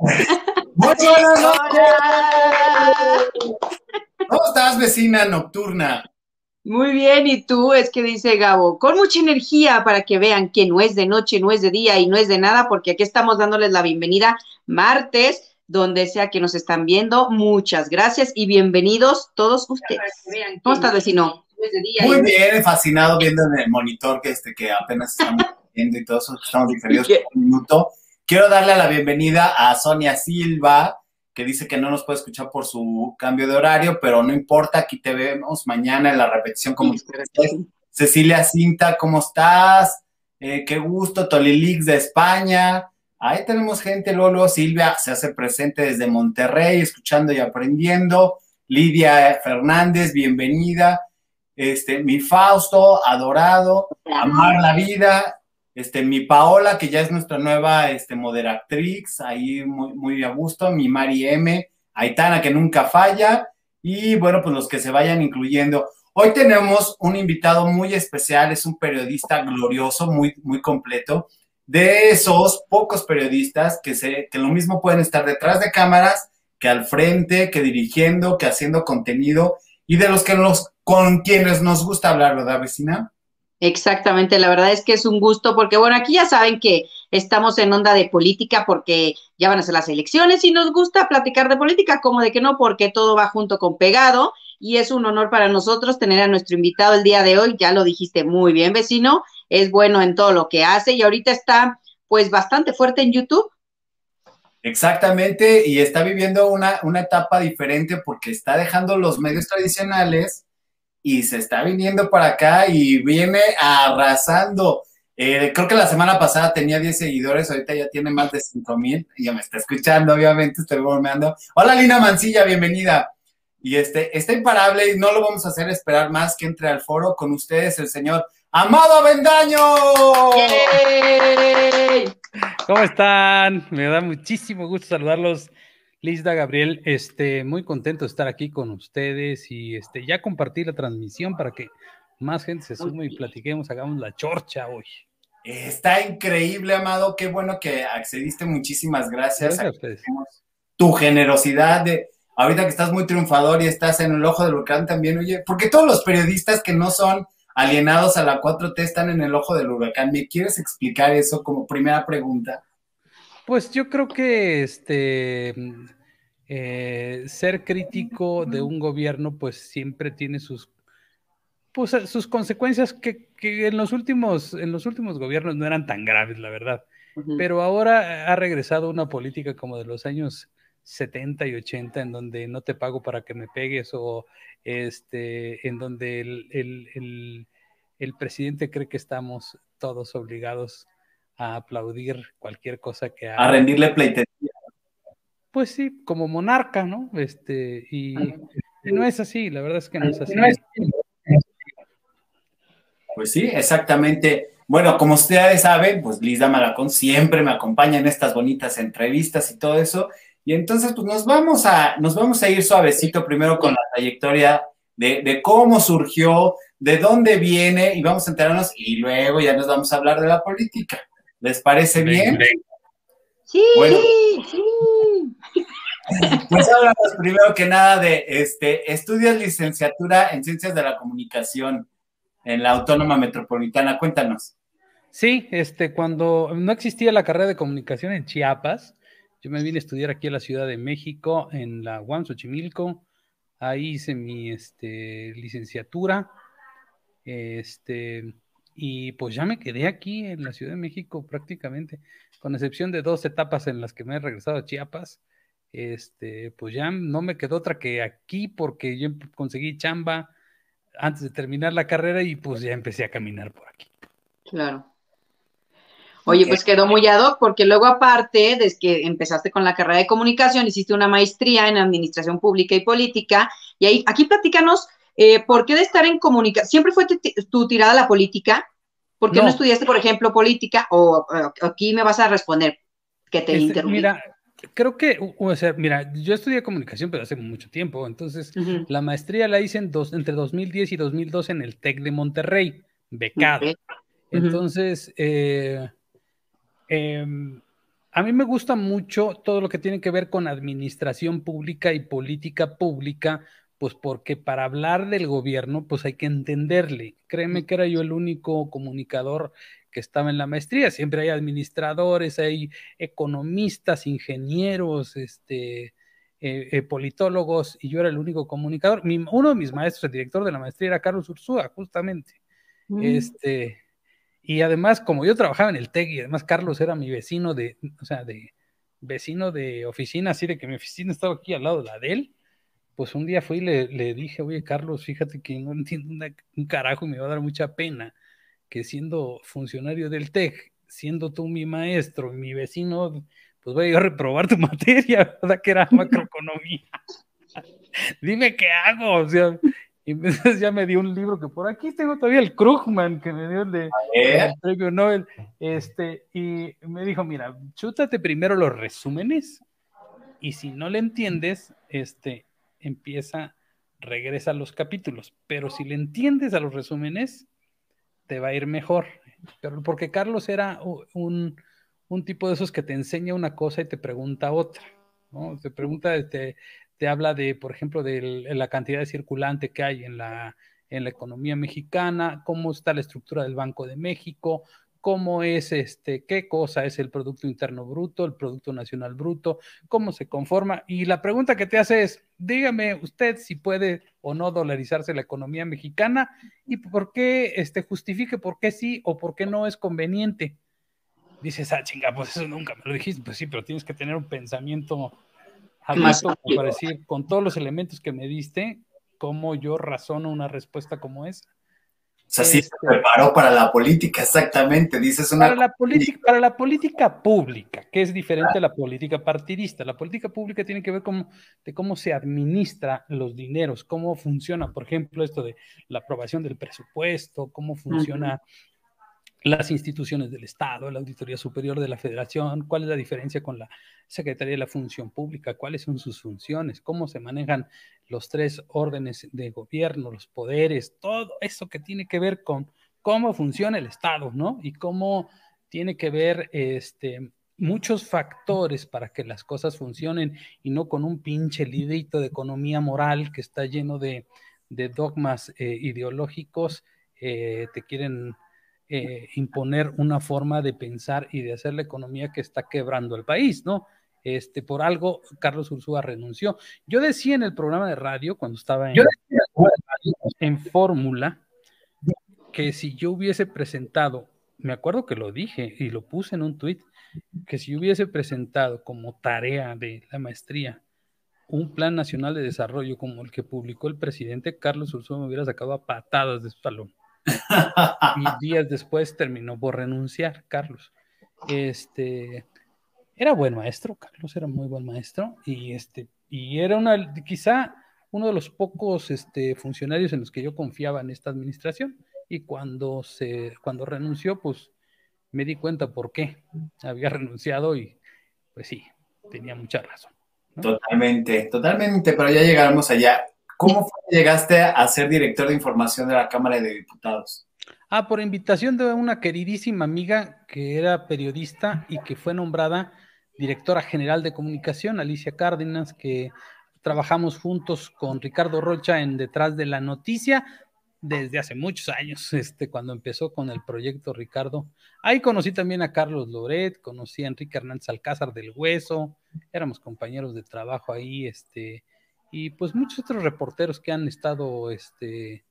Muy buenas noches. ¿Cómo estás, vecina nocturna? Muy bien, y tú, es que dice Gabo, con mucha energía para que vean que no es de noche, no es de día y no es de nada, porque aquí estamos dándoles la bienvenida martes, donde sea que nos están viendo. Muchas gracias y bienvenidos todos ustedes. ¿Cómo estás, vecino? Muy bien, fascinado viendo en el monitor que, este, que apenas estamos viendo y todo eso, estamos diferidos por un minuto. Quiero darle la bienvenida a Sonia Silva, que dice que no nos puede escuchar por su cambio de horario, pero no importa, aquí te vemos mañana en la repetición como Cecilia Cinta, ¿cómo estás? Eh, qué gusto, Tolilix de España. Ahí tenemos gente, Lolo, Silvia se hace presente desde Monterrey, escuchando y aprendiendo. Lidia Fernández, bienvenida este, mi Fausto, adorado, amar la vida, este, mi Paola, que ya es nuestra nueva este, moderatrix, ahí muy, muy a gusto, mi Mari M, Aitana, que nunca falla, y bueno, pues los que se vayan incluyendo. Hoy tenemos un invitado muy especial, es un periodista glorioso, muy, muy completo, de esos pocos periodistas que, se, que lo mismo pueden estar detrás de cámaras, que al frente, que dirigiendo, que haciendo contenido, y de los que nos con quienes nos gusta hablar, ¿verdad, vecina? Exactamente, la verdad es que es un gusto porque, bueno, aquí ya saben que estamos en onda de política porque ya van a ser las elecciones y nos gusta platicar de política, como de que no, porque todo va junto con pegado y es un honor para nosotros tener a nuestro invitado el día de hoy, ya lo dijiste muy bien, vecino, es bueno en todo lo que hace y ahorita está pues bastante fuerte en YouTube. Exactamente, y está viviendo una, una etapa diferente porque está dejando los medios tradicionales y se está viniendo para acá y viene arrasando. Eh, creo que la semana pasada tenía 10 seguidores, ahorita ya tiene más de 5 mil. Ya me está escuchando, obviamente, estoy bromeando. Hola, Lina Mancilla, bienvenida. Y este, está imparable y no lo vamos a hacer esperar más que entre al foro con ustedes, el señor Amado Avendaño. ¿Cómo están? Me da muchísimo gusto saludarlos Lisa Gabriel, este, muy contento de estar aquí con ustedes y este, ya compartir la transmisión para que más gente se sume y platiquemos, hagamos la chorcha hoy. Está increíble, Amado, qué bueno que accediste, muchísimas gracias. gracias a ustedes. Tu generosidad de, ahorita que estás muy triunfador y estás en el ojo del huracán también, oye, porque todos los periodistas que no son alienados a la 4T están en el ojo del huracán. ¿Me quieres explicar eso como primera pregunta? Pues yo creo que este eh, ser crítico de un gobierno, pues siempre tiene sus, pues, sus consecuencias que, en los últimos, en los últimos gobiernos no eran tan graves, la verdad. Pero ahora ha regresado una política como de los años 70 y 80, en donde no te pago para que me pegues, o este, en donde el, el presidente cree que estamos todos obligados a aplaudir cualquier cosa que haga. A rendirle pleitería. Pues sí, como monarca, ¿no? Este, y, no es así, la verdad es que no es así. Pues sí, exactamente. Bueno, como ustedes saben, pues Lisa Malacón siempre me acompaña en estas bonitas entrevistas y todo eso. Y entonces, pues nos vamos a, nos vamos a ir suavecito primero con la trayectoria de, de, cómo surgió, de dónde viene, y vamos a enterarnos, y luego ya nos vamos a hablar de la política. ¿Les parece bien? Sí, sí. Pues hablamos primero que nada de este, estudias licenciatura en Ciencias de la Comunicación en la Autónoma Metropolitana. Cuéntanos. Sí, este, cuando no existía la carrera de comunicación en Chiapas, yo me vine a estudiar aquí a la Ciudad de México, en la UAM Xochimilco. Ahí hice mi este, licenciatura. Este, y pues ya me quedé aquí en la Ciudad de México prácticamente, con excepción de dos etapas en las que me he regresado a Chiapas. Este, pues ya no me quedó otra que aquí porque yo conseguí chamba antes de terminar la carrera y pues ya empecé a caminar por aquí. Claro. Oye, pues quedó muy ad hoc porque luego aparte, desde que empezaste con la carrera de comunicación, hiciste una maestría en administración pública y política y ahí aquí platícanos eh, ¿Por qué de estar en comunicación? ¿Siempre fue tu, tirada a la política? ¿Por qué no. estudiaste, por ejemplo, política? O, aquí me vas a responder que te este, Mira, creo que, o sea, mira, yo estudié comunicación, pero hace mucho tiempo. Entonces, la maestría la hice en dos, entre 2010 y 2012 en el TEC de Monterrey, becado. Entonces, eh, em, a mí me gusta mucho todo lo que tiene que ver con administración pública y política pública, pues porque para hablar del gobierno, pues hay que entenderle. Créeme que era yo el único comunicador que estaba en la maestría. Siempre hay administradores, hay economistas, ingenieros, este, eh, eh, politólogos, y yo era el único comunicador. uno de mis maestros, el director de la maestría, era Carlos Ursúa, justamente. Mm. Este, y además, como yo trabajaba en el TEC, y además Carlos era mi vecino de, o sea, de vecino de oficina, así de que mi oficina estaba aquí al lado de la de él, pues un día fui y le, le dije, oye, Carlos, fíjate que no entiendo un carajo y me va a dar mucha pena que siendo funcionario del TEC, siendo tú mi maestro y mi vecino, pues voy a reprobar tu materia, ¿verdad? Que era macroeconomía. Dime qué hago, o sea, y entonces ya me dio un libro que por aquí tengo todavía el Krugman, que me dio el de el premio Nobel, este, y me dijo, mira, chútate primero los resúmenes, y si no le entiendes, este, empieza, regresa a los capítulos, pero si le entiendes a los resúmenes, te va a ir mejor. Porque Carlos era un, tipo de esos que te enseña una cosa y te pregunta otra. ¿no? Te pregunta, te, te habla de, por ejemplo, de la cantidad de circulante que hay en la, en la economía mexicana, cómo está la estructura del Banco de México, cómo es este, qué cosa es el Producto Interno Bruto, el Producto Nacional Bruto, cómo se conforma. Y la pregunta que te hace es, dígame usted si puede o no dolarizarse la economía mexicana y por qué este, justifique por qué sí o por qué no es conveniente. Dices, ah, chinga, pues eso nunca me lo dijiste. Pues sí, pero tienes que tener un pensamiento abierto para decir, con todos los elementos que me diste, cómo yo razono una respuesta como esa. O sea, sí se este, preparó para la política, exactamente, dices una... Para la, política, para la política pública, que es diferente a la política partidista. La política pública tiene que ver con de cómo se administra los dineros, cómo funciona, por ejemplo, esto de la aprobación del presupuesto, cómo funciona las instituciones del Estado, la Auditoría Superior de la Federación, cuál es la diferencia con la Secretaría de la Función Pública, cuáles son sus funciones, cómo se manejan los tres órdenes de gobierno, los poderes, todo eso que tiene que ver con cómo funciona el Estado, ¿no? Y cómo tiene que ver este, muchos factores para que las cosas funcionen y no con un pinche librito de economía moral que está lleno de, dogmas eh, ideológicos, eh, te quieren eh, imponer una forma de pensar y de hacer la economía que está quebrando el país, ¿no? Este, por algo, Carlos Ursúa renunció. Yo decía en el programa de radio, cuando estaba en, en Fórmula, que si yo hubiese presentado, me acuerdo que lo dije y lo puse en un tuit, que si yo hubiese presentado como tarea de la maestría un plan nacional de desarrollo como el que publicó el presidente, Carlos Ursúa me hubiera sacado a patadas de su salón y días después terminó por renunciar, Carlos. Este, era buen maestro, Carlos era muy buen maestro, y este, y era una, quizá uno de los pocos este, funcionarios en los que yo confiaba en esta administración. Y cuando se, cuando renunció, pues me di cuenta por qué había renunciado y pues sí, tenía mucha razón. Totalmente, totalmente, pero ya llegamos allá. ¿Cómo fue que llegaste a ser director de información de la Cámara de Diputados? Ah, por invitación de una queridísima amiga que era periodista y que fue nombrada directora general de comunicación, Alicia Cárdenas, que trabajamos juntos con Ricardo Rocha en Detrás de la Noticia desde hace muchos años, este, cuando empezó con el proyecto Ricardo. Ahí conocí también a Carlos Loret, conocí a Enrique Hernández Alcázar del Hueso, éramos compañeros de trabajo ahí, este, y pues muchos otros reporteros que han estado este,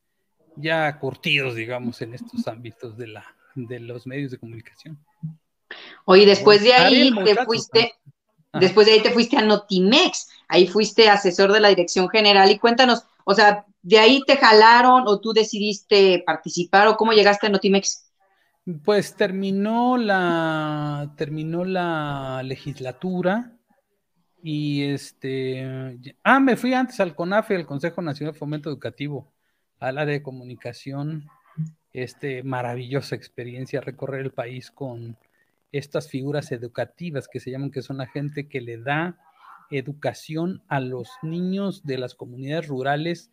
ya curtidos, digamos, en estos ámbitos de, la, de los medios de comunicación. Oye, después de ahí te fuiste, después de ahí te fuiste a Notimex, ahí fuiste asesor de la dirección general y cuéntanos, o sea, de ahí te jalaron o tú decidiste participar o cómo llegaste a Notimex. Pues terminó la, terminó la legislatura, y este, ah, me fui antes al CONAFE, al Consejo Nacional de Fomento Educativo, al área de comunicación. Este, maravillosa experiencia recorrer el país con estas figuras educativas que se llaman, que son la gente que le da educación a los niños de las comunidades rurales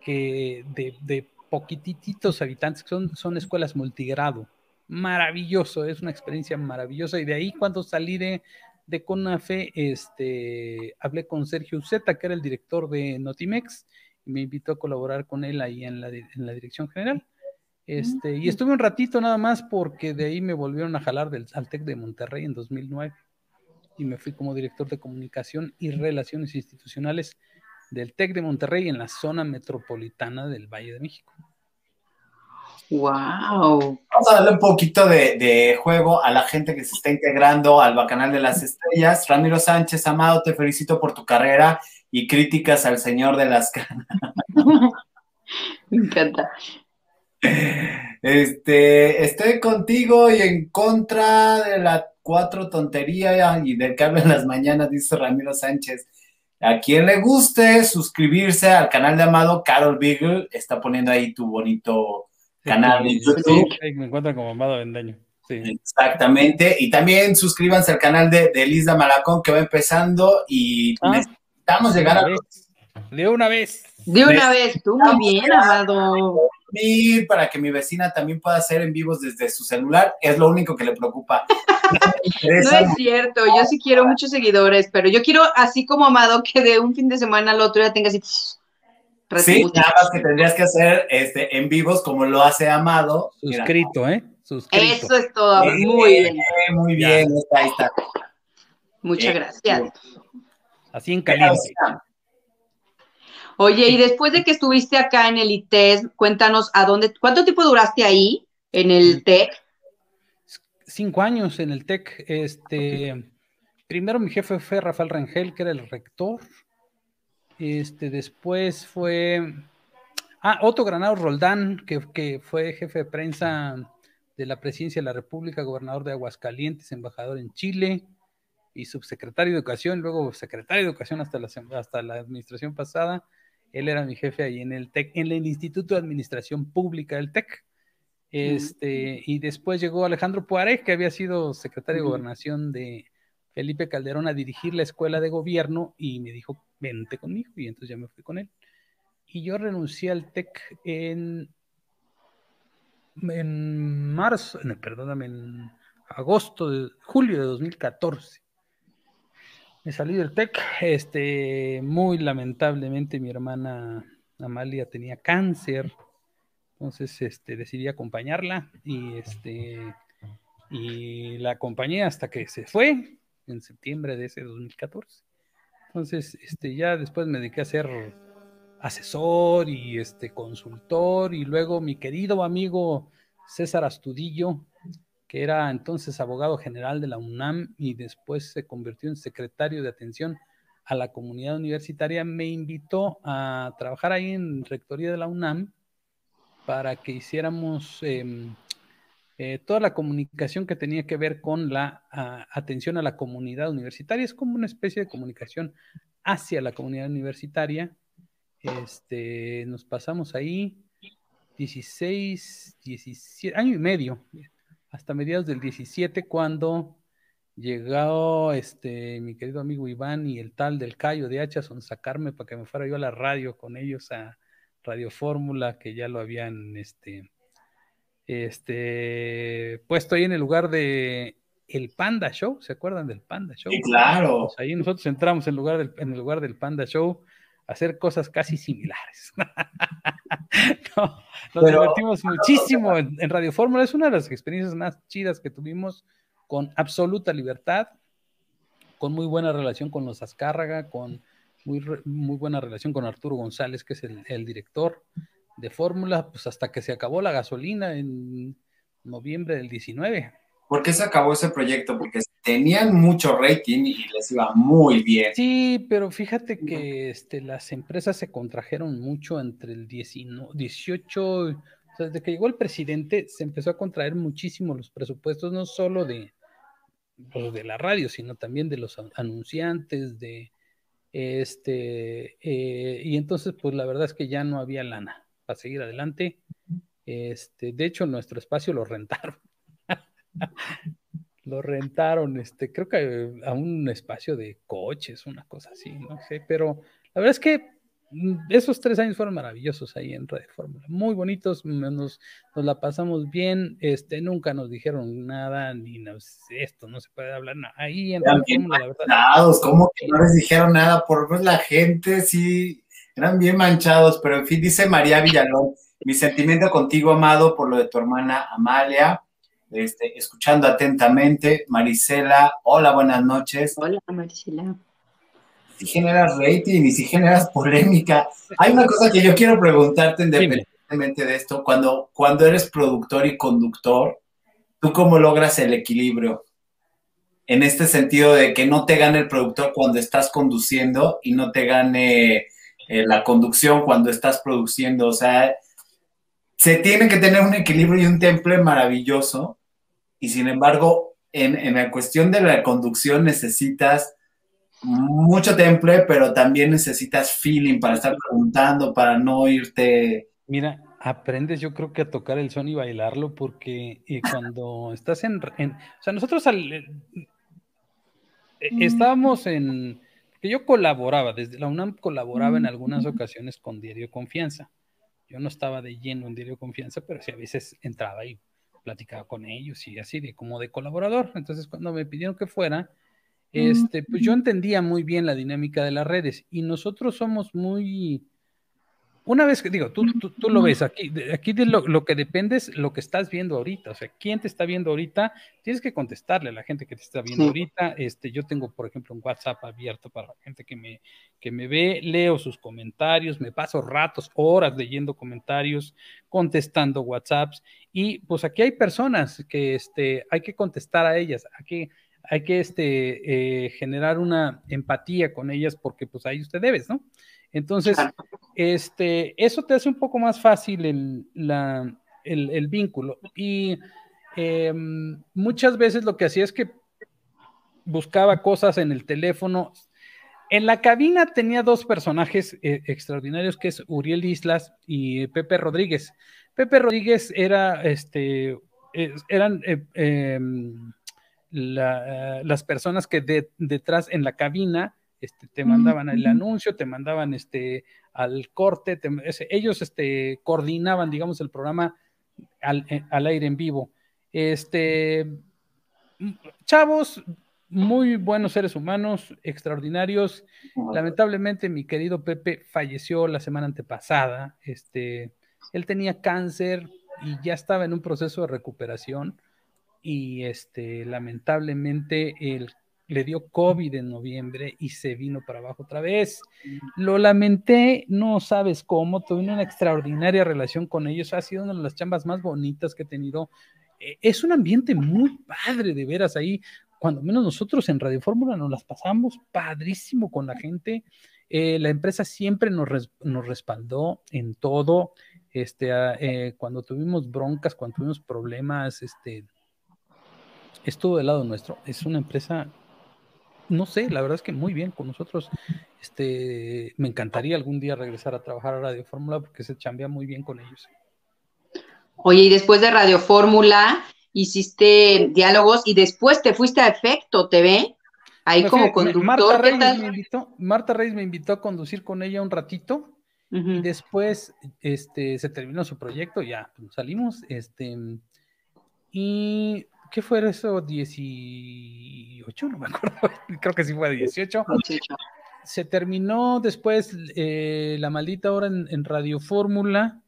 que de, de poquititos habitantes, que son, son escuelas multigrado. Maravilloso, es una experiencia maravillosa. Y de ahí cuando salí de de CONAFE, este, hablé con Sergio Uceta, que era el director de Notimex, y me invitó a colaborar con él ahí en la, en la dirección general. Este, y estuve un ratito nada más porque de ahí me volvieron a jalar del Saltec de Monterrey en 2009 y me fui como director de comunicación y relaciones institucionales del TEC de Monterrey en la zona metropolitana del Valle de México. ¡Wow! Vamos a darle un poquito de, juego a la gente que se está integrando al Bacanal de las Estrellas. Ramiro Sánchez, Amado, te felicito por tu carrera y críticas al señor de las canas. Me encanta. Este, estoy contigo y en contra de la cuatro tontería y del habla en las mañanas, dice Ramiro Sánchez. A quien le guste suscribirse al canal de Amado, Carol Beagle, está poniendo ahí tu bonito canal de YouTube. me encuentra como Amado Vendaño. Exactamente. Y también suscríbanse al canal de, de Lisa Malacón que va empezando y ah. necesitamos llegar a... De una vez. De una vez, tú muy bien, Amado para que mi vecina también pueda hacer en vivos desde su celular, es lo único que le preocupa. no es cierto, yo sí quiero muchos seguidores, pero yo quiero así como Amado que de un fin de semana al otro ya tenga así. Sí, nada más que tendrías que hacer este, en vivos como lo hace Amado. Suscrito, ¿eh? Suscrito. Eso es todo, muy bien. Muy bien, ahí está. Muchas gracias. Así en caliente. Oye, y después de que estuviste acá en el ITES, cuéntanos a dónde, ¿cuánto tiempo duraste ahí en el TEC? Cinco años en el TEC. Este, primero mi jefe fue Rafael Rangel, que era el rector. Este, después fue ah, Otto Granado Roldán, que, que fue jefe de prensa de la Presidencia de la República, gobernador de Aguascalientes, embajador en Chile y subsecretario de Educación, luego secretario de Educación hasta la, hasta la administración pasada. Él era mi jefe ahí en el TEC, en el Instituto de Administración Pública del TEC. Este, y después llegó Alejandro Puárez, que había sido secretario de Gobernación de Felipe Calderón a dirigir la escuela de gobierno y me dijo, vente conmigo. Y entonces ya me fui con él. Y yo renuncié al TEC en, en marzo, perdóname, en agosto, de, julio de 2014 me salí del TEC, este, muy lamentablemente mi hermana Amalia tenía cáncer, entonces este, decidí acompañarla y, este, y la acompañé hasta que se fue en septiembre de ese 2014. Entonces, este, ya después me dediqué a ser asesor y este, consultor y luego mi querido amigo César Astudillo, que era entonces abogado general de la UNAM y después se convirtió en secretario de atención a la comunidad universitaria, me invitó a trabajar ahí en rectoría de la UNAM para que hiciéramos em, eh, toda la comunicación que tenía que ver con la atención a la comunidad universitaria. Es como una especie de comunicación hacia la comunidad universitaria. Este, nos pasamos ahí 16, 17, año y medio hasta mediados del 17 cuando llegó este mi querido amigo Iván y el tal del Cayo de Hachason sacarme para que me fuera yo a la radio con ellos a Radio Fórmula que ya lo habían este este puesto ahí en el lugar de el Panda Show, ¿se acuerdan del Panda Show? Sí, claro. Pues ahí nosotros entramos en, lugar del, en el lugar del Panda Show a hacer cosas casi similares. nos divertimos muchísimo en, Radio Fórmula. Es una de las experiencias más chidas que tuvimos con absoluta libertad, con muy buena relación con los Azcárraga, con muy, muy buena relación con Arturo González, que es el, director de Fórmula, pues hasta que se acabó la gasolina en noviembre del 19. ¿Por qué se acabó ese proyecto? Porque tenían mucho rating y les iba muy bien. Sí, pero fíjate que este, las empresas se contrajeron mucho entre el 18, o sea, desde que llegó el presidente se empezó a contraer muchísimo los presupuestos, no solo de, pues, de la radio, sino también de los anunciantes, de este, eh, y entonces pues la verdad es que ya no había lana para seguir adelante. Este, de hecho, nuestro espacio lo rentaron. lo rentaron, este, creo que a un espacio de coches, una cosa así, no sé, pero la verdad es que esos tres años fueron maravillosos ahí en Radio Fórmula, muy bonitos, nos, nos, la pasamos bien, este, nunca nos dijeron nada, ni nos, esto, no se puede hablar nada. Ahí en Radio Fórmula, la verdad. ¿Cómo que no les dijeron nada? Por pues la gente sí, eran bien manchados, pero en fin, dice María Villalón, mi sentimiento contigo, amado, por lo de tu hermana Amalia, este, escuchando atentamente, Marisela, hola, buenas noches. Hola, Marisela si generas rating y si generas polémica. Hay una cosa que yo quiero preguntarte independientemente de esto, cuando, cuando eres productor y conductor, ¿tú cómo logras el equilibrio? En este sentido de que no te gane el productor cuando estás conduciendo y no te gane eh, la conducción cuando estás produciendo. O sea, se tiene que tener un equilibrio y un temple maravilloso. Y sin embargo, en, en la cuestión de la conducción necesitas mucho temple, pero también necesitas feeling para estar preguntando, para no irte. Mira, aprendes yo creo que a tocar el son y bailarlo, porque eh, cuando estás en, O sea, nosotros al, eh, mm. estábamos en... que yo colaboraba, desde la UNAM colaboraba en algunas ocasiones con Diario Confianza. Yo no estaba de lleno en Diario Confianza, pero sí a veces entraba y platicaba con ellos y así, de como de colaborador. Entonces, cuando me pidieron que fuera, este, pues yo entendía muy bien la dinámica de las redes y nosotros somos muy, una vez que digo, tú, tú, lo ves aquí, aquí de lo, que depende es lo que estás viendo ahorita, o sea, quién te está viendo ahorita, tienes que contestarle a la gente que te está viendo ahorita, este, yo tengo, por ejemplo, un WhatsApp abierto para la gente que me, que me ve, leo sus comentarios, me paso ratos, horas leyendo comentarios, contestando WhatsApps, y pues aquí hay personas que, este, hay que contestar a ellas, aquí hay que este, eh, generar una empatía con ellas porque pues ahí usted debes, ¿no? Entonces, este, eso te hace un poco más fácil el, la, el, vínculo. Y em, muchas veces lo que hacía es que buscaba cosas en el teléfono. En la cabina tenía dos personajes eh, extraordinarios, que es Uriel Islas y Pepe Rodríguez. Pepe Rodríguez era, este, eran... Eh, em, las personas que detrás en la cabina este, te mandaban el anuncio, te mandaban este, al corte, ellos este, coordinaban, digamos, el programa eh, al, aire en vivo. Este, chavos, muy buenos seres humanos, extraordinarios. Lamentablemente, mi querido Pepe falleció la semana antepasada. Este, él tenía cáncer y ya estaba en un proceso de recuperación y este, lamentablemente él le dio COVID en noviembre y se vino para abajo otra vez. Lo lamenté, no sabes cómo, tuve una extraordinaria relación con ellos, ha sido una de las chambas más bonitas que he tenido. E, es un ambiente muy padre de veras ahí, cuando menos nosotros en Radio Fórmula nos las pasamos padrísimo con la gente. Eh, la empresa siempre nos, nos, respaldó en todo. Este, ah, eh, cuando tuvimos broncas, cuando tuvimos problemas, este, estuvo del lado nuestro. Es una empresa, no sé, la verdad es que muy bien con nosotros. Este, me encantaría algún día regresar a trabajar a Radio Fórmula porque se chambea muy bien con ellos. Oye, y después de Radio Fórmula hiciste diálogos y después te fuiste a Efecto TV, ahí como conductor. Marta Reyes, Me invitó, Marta Reyes me invitó a conducir con ella un ratito. Y después este, se terminó su proyecto, ya pues, salimos, este, y ¿qué fue eso? 18, no me acuerdo, creo que sí fue 18. Se terminó después eh, la maldita hora en, Radio Fórmula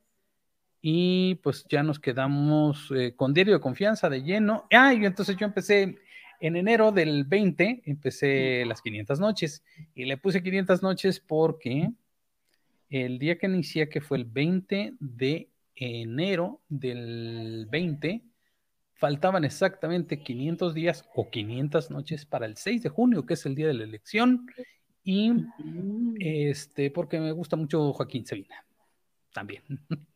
y pues ya nos quedamos eh, con Diario de Confianza de lleno. Ah, y entonces yo empecé en enero del 20, empecé las 500 noches y le puse 500 noches porque el día que inicié, que fue el 20 de enero del 20, faltaban exactamente 500 días o 500 noches para el 6 de junio, que es el día de la elección, y este, porque me gusta mucho Joaquín Sabina, también.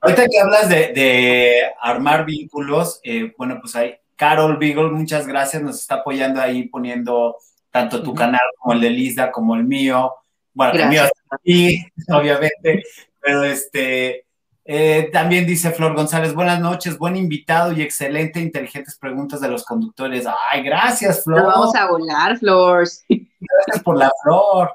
Ahorita que hablas de, armar vínculos, eh, bueno, pues hay Carol Beagle, muchas gracias, nos está apoyando ahí poniendo tanto tu canal como el de Lisa como el mío. Bueno, el mío aquí, obviamente, pero este, eh, también dice Flor González, buenas noches, buen invitado y excelente, inteligentes preguntas de los conductores. Ay, gracias, Flor. vamos a volar, Flor. Gracias por la flor.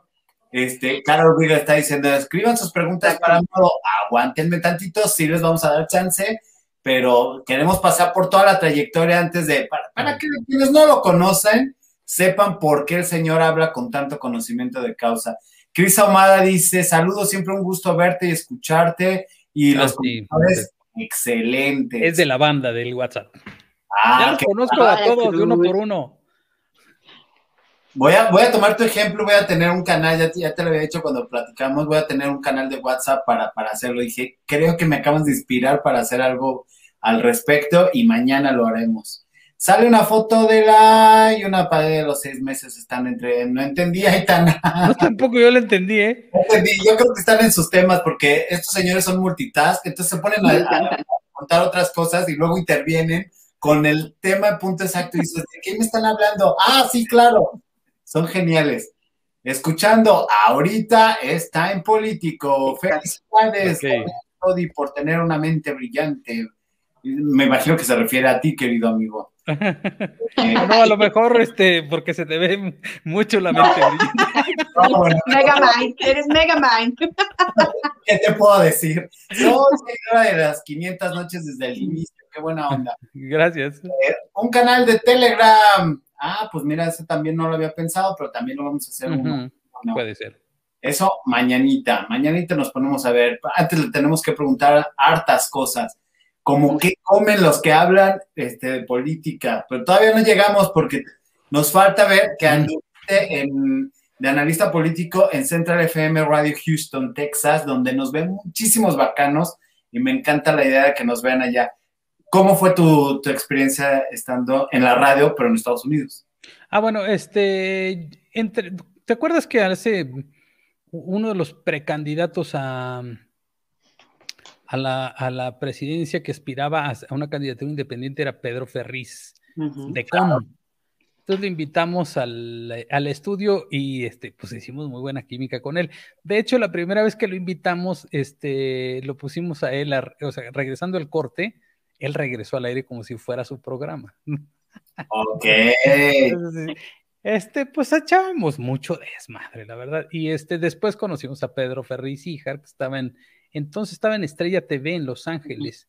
Este, Carlos Riga está diciendo, escriban sus preguntas para modo, aguántenme tantito, sí les vamos a dar chance, pero queremos pasar por toda la trayectoria antes de, para, para que quienes no lo conocen, sepan por qué el señor habla con tanto conocimiento de causa. Cris Ahumada dice, saludos, siempre un gusto verte y escucharte, y Ah, los sí. comentarios excelentes. Es de la banda del WhatsApp. Ah, ya los conozco a todos de uno por uno. Voy a, voy a tomar tu ejemplo, voy a tener un canal, ya, te- ya te lo había dicho cuando platicamos, voy a tener un canal de WhatsApp para, para hacerlo. Dije, creo que me acabas de inspirar para hacer algo al respecto y mañana lo haremos. Sale una foto de la y una pared de los seis meses están entre, no entendí, Aitana. No, tampoco yo lo entendí, ¿eh? No entendí. Yo creo que están en sus temas porque estos señores son multitask, entonces se ponen a, contar otras cosas y luego intervienen con el tema en punto exacto y dices, ¿de qué me están hablando? Ah, sí, claro. Son geniales. Escuchando, ahorita está en político. Felicidades, Ok. Todi, por tener una mente brillante. Me imagino que se refiere a ti, querido amigo. Eh, No, a lo mejor este, porque se te ve mucho la mente no, bueno, Megamind, eres Megamind. ¿Qué te puedo decir? Soy seguidora de las 500 noches desde el inicio. Qué buena onda. Gracias. Un canal de Telegram. Ah, pues mira, ese también no lo había pensado, pero también lo vamos a hacer uno. Ujú, ¿no? Puede ser. Eso mañanita. Mañanita nos ponemos a ver. Antes le tenemos que preguntar hartas cosas. Como qué comen los que hablan este, de política. Pero todavía no llegamos porque nos falta ver que anduviste en, de analista político en Central FM Radio Houston, Texas, donde nos ven muchísimos bacanos y me encanta la idea de que nos vean allá. ¿Cómo fue tu, tu experiencia estando en la radio, pero en Estados Unidos? Ah, bueno, este, entre, ¿te acuerdas que hace uno de los precandidatos a, a, la, a la presidencia que aspiraba a, a una candidatura independiente era Pedro Ferriz de COM? Entonces le invitamos al, al estudio y este, pues hicimos muy buena química con él. De hecho, la primera vez que lo invitamos, este, lo pusimos a él, a- o sea, regresando el corte, él regresó al aire como si fuera su programa. Ok. Entonces, este, pues echábamos mucho desmadre, la verdad. Y este, después conocimos a Pedro Ferriz Híjar, que estaba en, entonces estaba en Estrella TV en Los Ángeles.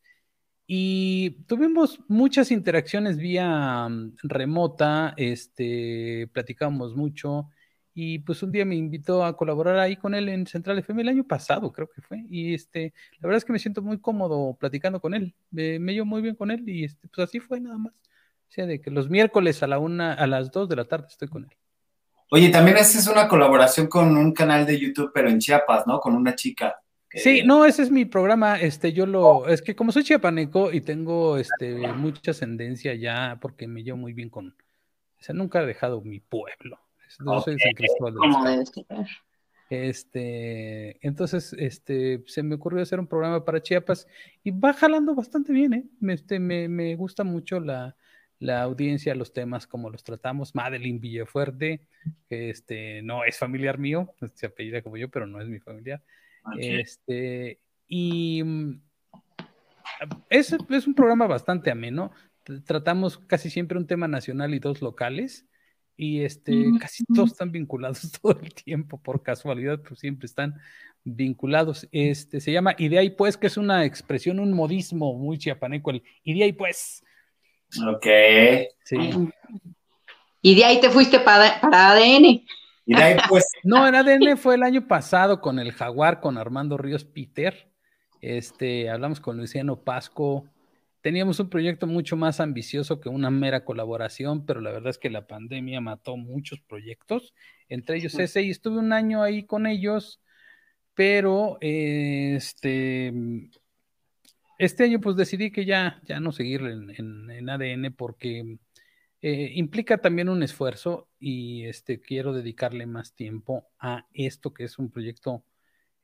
Y tuvimos muchas interacciones vía mm, remota, este, platicamos mucho. Y pues un día me invitó a colaborar ahí con él en Central FM el año pasado, creo que fue. Y este, la verdad es que me siento muy cómodo platicando con él. Me, me llevo muy bien con él y este, pues así fue nada más. O sea, de que los miércoles a la una, a las dos de la tarde estoy con él. Oye, también haces una colaboración con un canal de YouTube, pero en Chiapas, ¿no? Con una chica. Que- Sí, no, ese es mi programa. Este, yo lo, es que como soy chiapaneco y tengo este mucha ascendencia ya, porque me llevo muy bien con, o sea, nunca he dejado mi pueblo. Yo soy San Cristóbal de. Este, entonces, este, se me ocurrió hacer un programa para Chiapas y va jalando bastante bien, ¿eh? Me, este, me, me gusta mucho la, la audiencia, los temas, como los tratamos. Madeline Villafuerte, que este, no es familiar mío, se apellida como yo, pero no es mi familiar. Este, y mm, es, es un programa bastante ameno. Tr- Tratamos casi siempre un tema nacional y dos locales. Y este, Mm. casi todos están vinculados todo el tiempo, por casualidad, pues siempre están vinculados. Este, se llama Idea y Pues, que es una expresión, un modismo muy chiapaneco, el Idea y Pues. Ok. Sí. Y de ahí te fuiste para, para ADN. Y de ahí, pues, No, en ADN fue el año pasado con el Jaguar, con Armando Ríos Peter. Este, hablamos con Luciano Pasco. Teníamos un proyecto mucho más ambicioso que una mera colaboración, pero la verdad es que la pandemia mató muchos proyectos, entre ellos ese, y estuve un año ahí con ellos, pero este, este año pues decidí que ya, ya no seguir en, en- en ADN porque eh, implica también un esfuerzo y este, quiero dedicarle más tiempo a esto que es un proyecto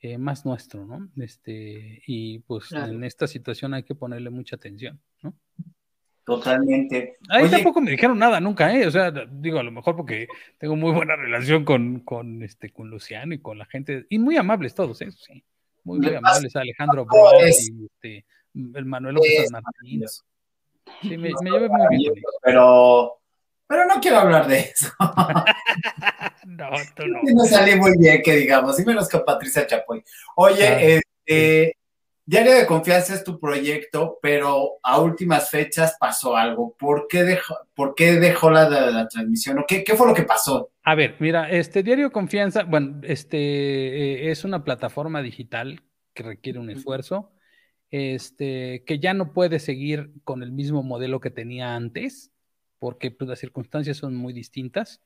eh, más nuestro, ¿no? Este, y pues Claro. en esta situación hay que ponerle mucha atención, ¿no? totalmente. Ahí Oye, tampoco me dijeron nada nunca, ¿eh? O sea, digo, a lo mejor porque tengo muy buena relación con, con, este, con Luciano y con la gente, y muy amables todos, ¿eh? Sí, muy, muy amables, Alejandro es- y este, el Manuel López es San Martín. maravilloso. Sí, me, me llevé muy bien con. Pero, pero no quiero hablar de eso. No, no, tú no. No salí muy bien, que digamos, y menos que Patricia Chapoy. Oye, este, Diario de Confianza es tu proyecto, pero a últimas fechas pasó algo. ¿Por qué dejó, por qué dejó la, la, transmisión? ¿O qué, qué, fue lo que pasó? A ver, mira, este Diario de Confianza, bueno, este eh, es una plataforma digital que requiere un esfuerzo, este, que ya no puede seguir con el mismo modelo que tenía antes, porque pues, las circunstancias son muy distintas.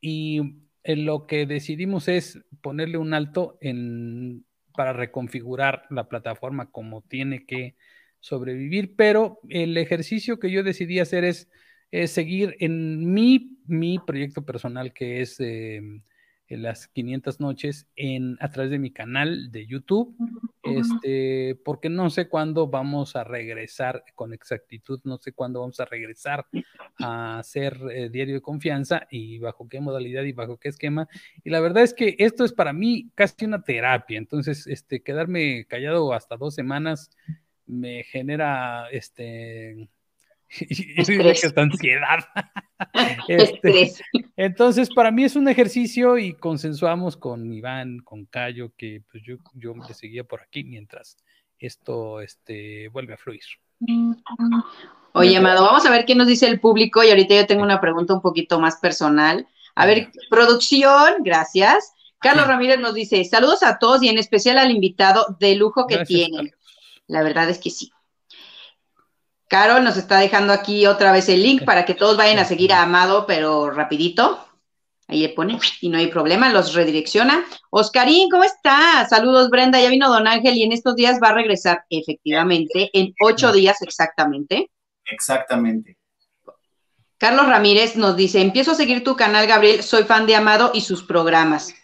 Y en lo que decidimos es ponerle un alto en, para reconfigurar la plataforma como tiene que sobrevivir, pero el ejercicio que yo decidí hacer es, seguir en mi, mi, proyecto personal, que es eh, las 500 noches en, a través de mi canal de YouTube, este, porque no sé cuándo vamos a regresar con exactitud, no sé cuándo vamos a regresar a hacer eh, diario de confianza y bajo qué modalidad y bajo qué esquema. Y la verdad es que esto es para mí casi una terapia, entonces este, quedarme callado hasta dos semanas me genera este y, ansiedad. Este, entonces, para mí es un ejercicio y consensuamos con Iván, con Cayo, que pues yo, yo me seguía por aquí mientras esto este, vuelve a fluir. Oye, Amado, vamos a ver qué nos dice el público y ahorita yo tengo una pregunta un poquito más personal. A ver, producción, gracias. Carlos Ramírez nos dice, saludos a todos y en especial al invitado de lujo que tienen. La verdad es que sí. Carol nos está dejando aquí otra vez el link para que todos vayan a seguir a Amado, pero rapidito. Ahí le pone y no hay problema, los redirecciona. Oscarín, ¿cómo está? Saludos, Brenda. Ya vino Don Ángel y en estos días va a regresar, efectivamente, en ocho días exactamente. Exactamente. Carlos Ramírez nos dice, empiezo a seguir tu canal, Gabriel, soy fan de Amado y sus programas.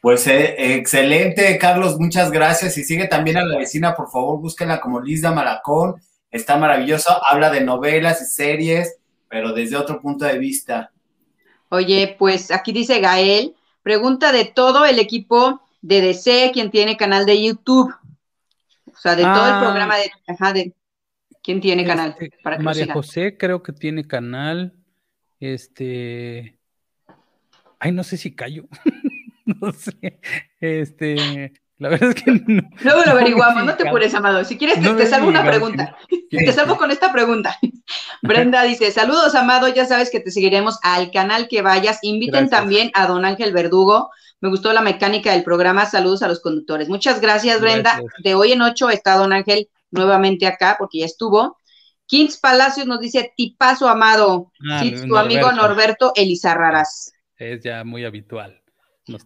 Pues eh, excelente, Carlos, muchas gracias. Y sigue también a la vecina, por favor, búsquenla como Lizda Malacón Está maravilloso, habla de novelas y series, pero desde otro punto de vista. Oye, pues aquí dice Gael, pregunta de todo el equipo de DC, quien tiene canal de YouTube. O sea, de todo el ah. programa de, ajá, de quién tiene canal. Este, para María José creo que tiene canal. Este. Ay, no sé si callo. no sé. Este. La verdad es que no. Luego lo averiguamos, no te pures, Amado. Si quieres, te, salvo una pregunta. Te salvo con esta pregunta. Brenda dice: Saludos, Amado. Ya sabes que te seguiremos al canal que vayas. Inviten también a don Ángel Verdugo. Me gustó la mecánica del programa. Saludos a los conductores. Muchas gracias, Brenda. De hoy en ocho está don Ángel nuevamente acá porque ya estuvo. Kings Palacios nos dice: Tipazo, Amado. Ah, sí, tu amigo Norberto Elizarraras. Es ya muy habitual.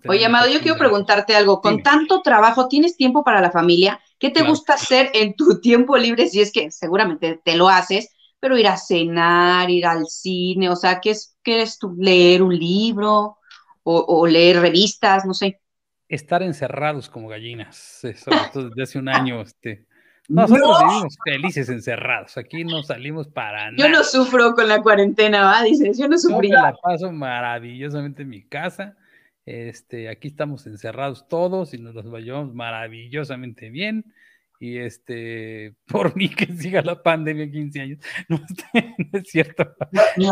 Oye, Amado, yo quiero preguntarte algo. Con tanto trabajo, ¿tienes tiempo para la familia? ¿Qué te gusta hacer en tu tiempo libre? Si es que seguramente te lo haces, pero ir a cenar, ir al cine, o sea, ¿qué es, qué es tú? ¿Leer un libro o, leer revistas? No sé. Estar encerrados como gallinas, eso, desde hace un año, este. Nosotros vivimos felices encerrados. Aquí no salimos para nada. Yo no sufro con la cuarentena, ¿va? Dices, yo no sufrí. Yo la paso maravillosamente en mi casa. Este, aquí estamos encerrados todos y nos los llevamos maravillosamente bien. Y este, por mí que siga la pandemia 15 años, no, es cierto. Mi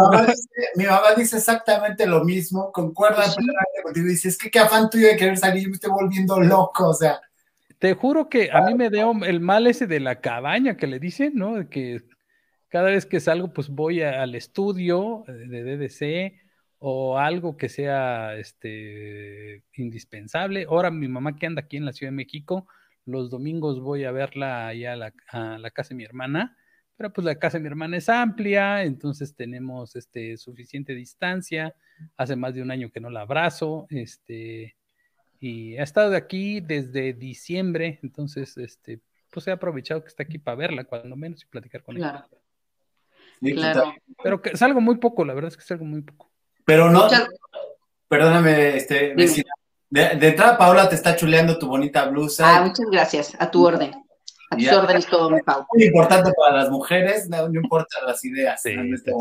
mamá, dice, exactamente lo mismo, concuerda contigo, dice, es que qué afán tuyo de querer salir, me estoy volviendo loco, o sea. Te juro que a mí me dio el mal ese de la cabaña que le dicen, ¿no? De que cada vez que salgo, pues voy al estudio de DDC o algo que sea este, indispensable. Ahora mi mamá que anda aquí en la Ciudad de México, los domingos voy a verla allá a la, a la casa de mi hermana, pero pues la casa de mi hermana es amplia, entonces tenemos este, suficiente distancia. Hace más de un año que no la abrazo, este, y ha estado aquí desde diciembre, entonces, este, pues he aprovechado que está aquí para verla, cuando menos, y platicar con ella. Claro. Pero que salgo muy poco, la verdad es que salgo muy poco. Pero no, perdóname, este, De, de, entrada Paola te está chuleando tu bonita blusa. Ah, muchas gracias, a tu orden. A tus órdenes todo, mi Pau. Muy importante para las mujeres, no, importa las ideas en este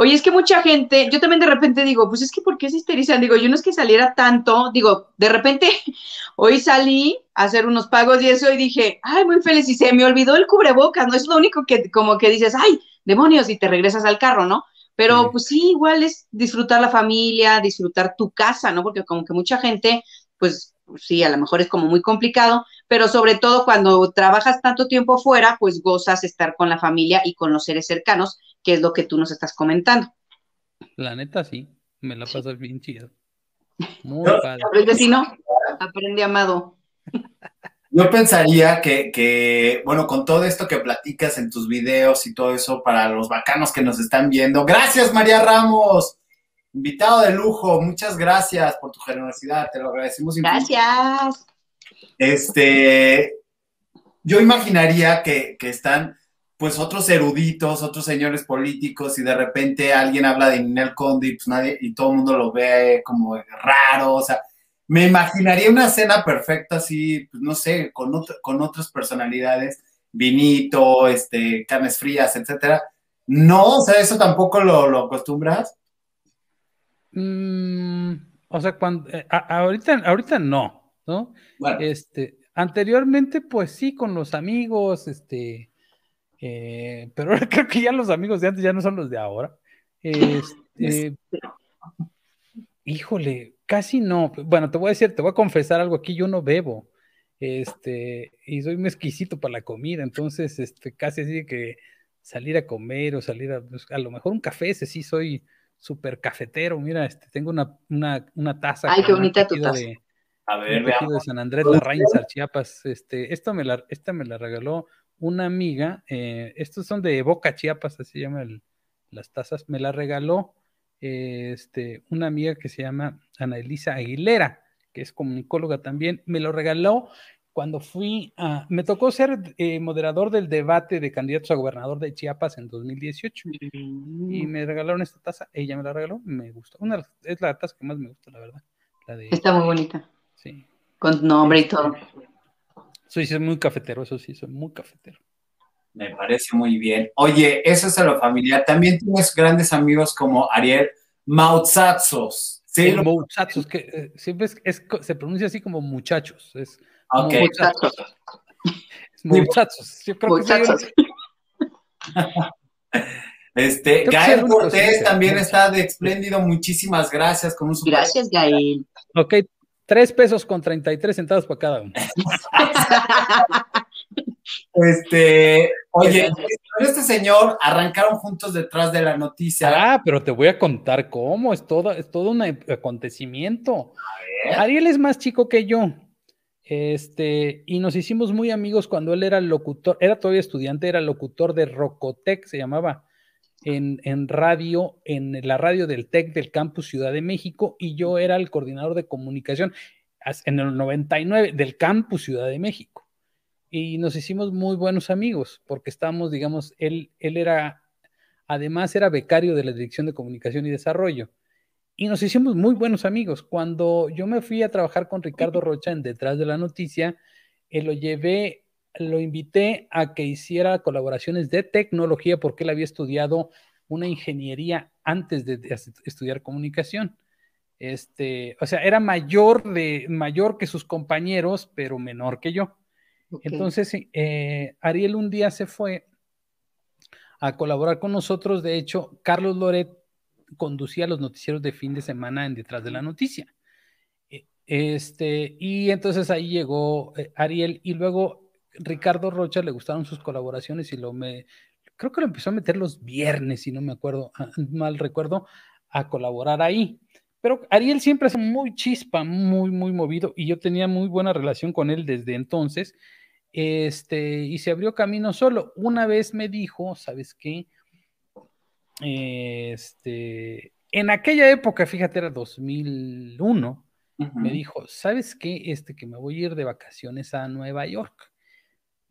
Oye, es que mucha gente, yo también de repente digo, pues es que ¿por qué se histerizan? Digo, yo no es que saliera tanto, digo, de repente hoy salí a hacer unos pagos y eso y dije, ay, muy feliz y se me olvidó el cubrebocas, ¿no? Es lo único que como que dices, ay, demonios, y te regresas al carro, ¿no? Pero pues sí, igual es disfrutar la familia, disfrutar tu casa, ¿no? Porque como que mucha gente, pues sí, a lo mejor es como muy complicado, pero sobre todo cuando trabajas tanto tiempo fuera, pues gozas estar con la familia y con los seres cercanos, que es lo que tú nos estás comentando. La neta sí, me la pasas bien chido. Muy padre. El vecino, aprende amado. Yo pensaría que, bueno, con todo esto que platicas en tus videos y todo eso para los bacanos que nos están viendo. Gracias, María Ramos. Invitado de lujo, muchas gracias por tu generosidad, te lo agradecemos. Gracias. Este, yo imaginaría que, están pues otros eruditos, otros señores políticos y de repente alguien habla de Ninel Conde y, pues, nadie, y todo el mundo lo ve como raro, o sea, me imaginaría una cena perfecta así, pues, no sé, con, con otras personalidades, vinito, este, carnes frías, etcétera. No, o sea, eso tampoco lo, acostumbras. Mm, o sea, cuando eh, ahorita, ahorita no, ¿no? Este, anteriormente, pues sí, con los amigos, este, eh, pero ahora creo que ya los amigos de antes ya no son los de ahora. Este, híjole, Casi no. Bueno, te voy a decir, te voy a confesar algo aquí, yo no bebo. Este, y soy muy exquisito para la comida, entonces, este, casi así que salir a comer o salir a, pues, a lo mejor un café, ese sí soy súper cafetero. Mira, este, tengo una, una, una taza. Ay, qué bonita tu taza. De, a ver, de San Andrés La Raíz, Chiapas. Este, esto me la, esta me la regaló una amiga. Eh, estos son de Boca Chiapas, así se llaman las tazas. Me la regaló este, una amiga que se llama Ana Elisa Aguilera, que es comunicóloga también, me lo regaló cuando fui a, me tocó ser eh, moderador del debate de candidatos a gobernador de Chiapas en 2018 y mm. me regalaron esta taza, ella me la regaló, me gustó, una, es la taza que más me gusta, la verdad. Está muy bonita. Sí. Con nombre y todo. Soy, soy muy cafetero, eso sí, soy muy cafetero. Me parece muy bien. Oye, eso es a lo familiar. También tienes grandes amigos como Ariel Mautzazos. Sí, Mautzazos, que eh, siempre es, se pronuncia así como muchachos. Es okay. Mautzazos. Yo creo que Este, Gael Cortés también está de espléndido. Muchísimas gracias. Con un Gracias, Gael. Ok, tres pesos con 33 centavos para cada uno. Este, oye, este señor arrancaron juntos detrás de la noticia. Ah, pero te voy a contar cómo, es todo, es todo un acontecimiento. Ariel es más chico que yo. Este, y nos hicimos muy amigos cuando él era locutor, era todavía estudiante, era locutor de Rocotec, se llamaba, en, en radio, en la radio del TEC del Campus Ciudad de México, y yo era el coordinador de comunicación en el 99 del Campus Ciudad de México y nos hicimos muy buenos amigos porque estábamos, digamos, él, él era, además era becario de la Dirección de Comunicación y Desarrollo y nos hicimos muy buenos amigos. Cuando yo me fui a trabajar con Ricardo Rocha en Detrás de la Noticia, él lo llevé, lo invité a que hiciera colaboraciones de tecnología porque él había estudiado una ingeniería antes de, de estudiar comunicación. Este, o sea, era mayor de mayor que sus compañeros, pero menor que yo. Entonces, eh, Ariel un día se fue a colaborar con nosotros. De hecho, Carlos Loret conducía los noticieros de fin de semana en Detrás de la Noticia. E, este, y entonces ahí llegó eh, Ariel y luego Ricardo Rocha le gustaron sus colaboraciones y lo me, creo que lo empezó a meter los viernes, si no me acuerdo, ah, mal recuerdo, a colaborar ahí. Pero Ariel siempre es muy chispa, muy, muy movido y yo tenía muy buena relación con él desde entonces este, y se abrió camino solo. Una vez me dijo, ¿sabes qué? Este, en aquella época, fíjate, era 2001, me dijo, ¿sabes qué? Este, que me voy a ir de vacaciones a Nueva York,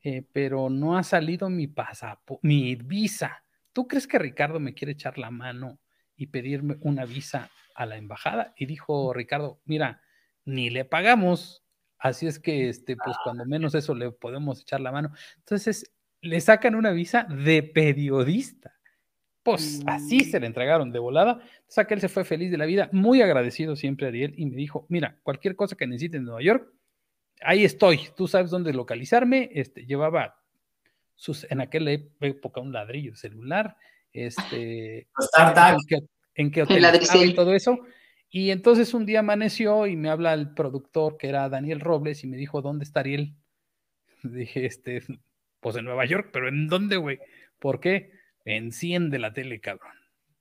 eh, pero no ha salido mi pasaporte, mi visa. ¿Tú crees que Ricardo me quiere echar la mano y pedirme una visa a la embajada? Y dijo Ricardo, mira, ni le pagamos, Así es que, este, pues cuando menos eso le podemos echar la mano. Entonces, le sacan una visa de periodista. Pues así se le mm. entregaron de volada. Entonces, aquel se fue feliz de la vida, muy agradecido siempre a Ariel, y me dijo, mira, cualquier cosa que necesite en Nueva York, ahí estoy, tú sabes dónde localizarme. Este, llevaba sus, en aquella época un ladrillo celular este, en qué, hotel y todo eso. Y entonces un día amaneció y me habla el productor, que era Daniel Robles, y me dijo, ¿dónde está Ariel? Dije, este, pues en Nueva York, pero ¿en dónde, güey? ¿Por qué? Enciende la tele, cabrón.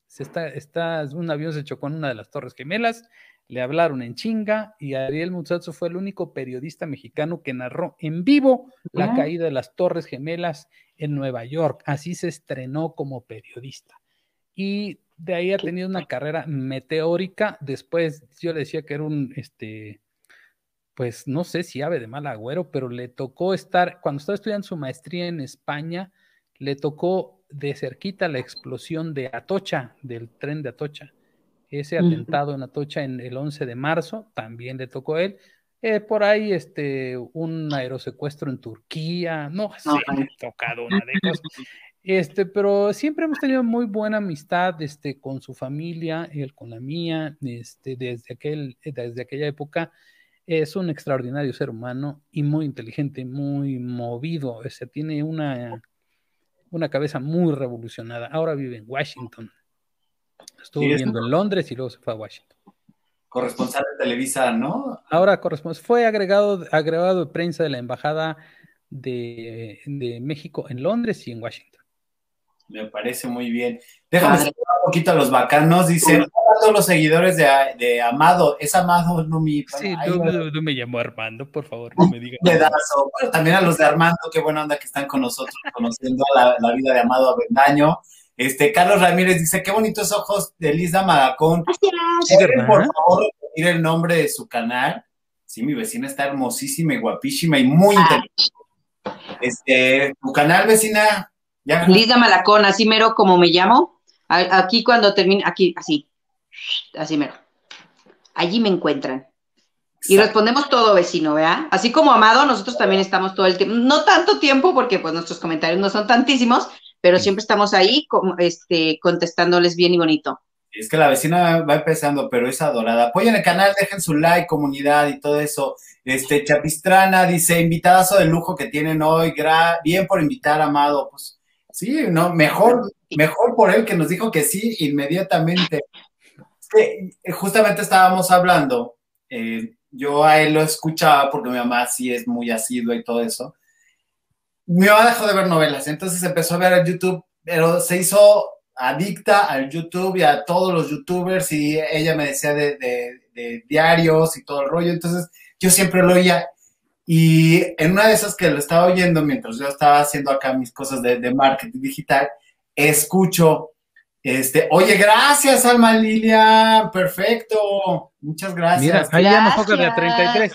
Se está, está, un avión se chocó en una de las Torres Gemelas, le hablaron en chinga y Ariel Muzazo fue el único periodista mexicano que narró en vivo la caída de las Torres Gemelas en Nueva York. Así se estrenó como periodista. Y de ahí ha tenido una carrera meteórica. Después yo le decía que era un, este, pues no sé si ave de mal agüero, pero le tocó estar, cuando estaba estudiando su maestría en España, le tocó de cerquita la explosión de Atocha, del tren de Atocha. Ese atentado en Atocha en el 11 de marzo también le tocó a él. Eh, por ahí, este, un aerosecuestro en Turquía, no sé, ha tocado una de cosas. Este, pero siempre hemos tenido muy buena amistad, este, con su familia, él con la mía, este, desde aquel, desde aquella época. Es un extraordinario ser humano y muy inteligente, muy movido. O sea, tiene una, una cabeza muy revolucionada. Ahora vive en Washington. Estuvo viviendo en Londres y luego se fue a Washington. Corresponsal de Televisa, ¿no? Ahora corresponsal, fue agregado, agregado de prensa de la Embajada de, México en Londres y en Washington. Me parece muy bien. Déjame saludar un poquito a los bacanos. Dicen, a todos los seguidores de, Amado. Es Amado, no mi. Sí, tú, me llamo Armando, por favor, no me digas. pedazo. también a los de Armando, qué buena onda que están con nosotros, conociendo la, la vida de Amado Avendaño. Este, Carlos Ramírez dice, qué bonitos ojos de Lisa Magacón. por favor, repetir el nombre de su canal? Sí, mi vecina está hermosísima y guapísima y muy inteligente. Este, tu canal, vecina. ¿Ya? Lisa Malacón, así mero como me llamo. Aquí cuando termine, aquí, así. Así mero. Allí me encuentran. Y respondemos todo, vecino, ¿verdad? Así como Amado, nosotros también estamos todo el tiempo, no tanto tiempo, porque pues nuestros comentarios no son tantísimos, pero siempre estamos ahí este, contestándoles bien y bonito. Es que la vecina va empezando, pero es adorada. Apoyen el canal, dejen su like, comunidad y todo eso. Este, Chapistrana dice, invitadazo de lujo que tienen hoy, bien por invitar, Amado. Pues sí, no, mejor, mejor por él que nos dijo que sí inmediatamente. Eh, justamente estábamos hablando, eh, yo a él lo escuchaba porque mi mamá sí es muy asidua y todo eso. Mi mamá dejó de ver novelas, entonces empezó a ver el YouTube, pero se hizo adicta al YouTube y a todos los youtubers y ella me decía de, diarios y todo el rollo, entonces yo siempre lo oía y en una de esas que lo estaba oyendo mientras yo estaba haciendo acá mis cosas de, marketing digital, escucho, este, oye, gracias Alma Lilia, perfecto, muchas gracias. Mira, ahí ya nos toca de 33.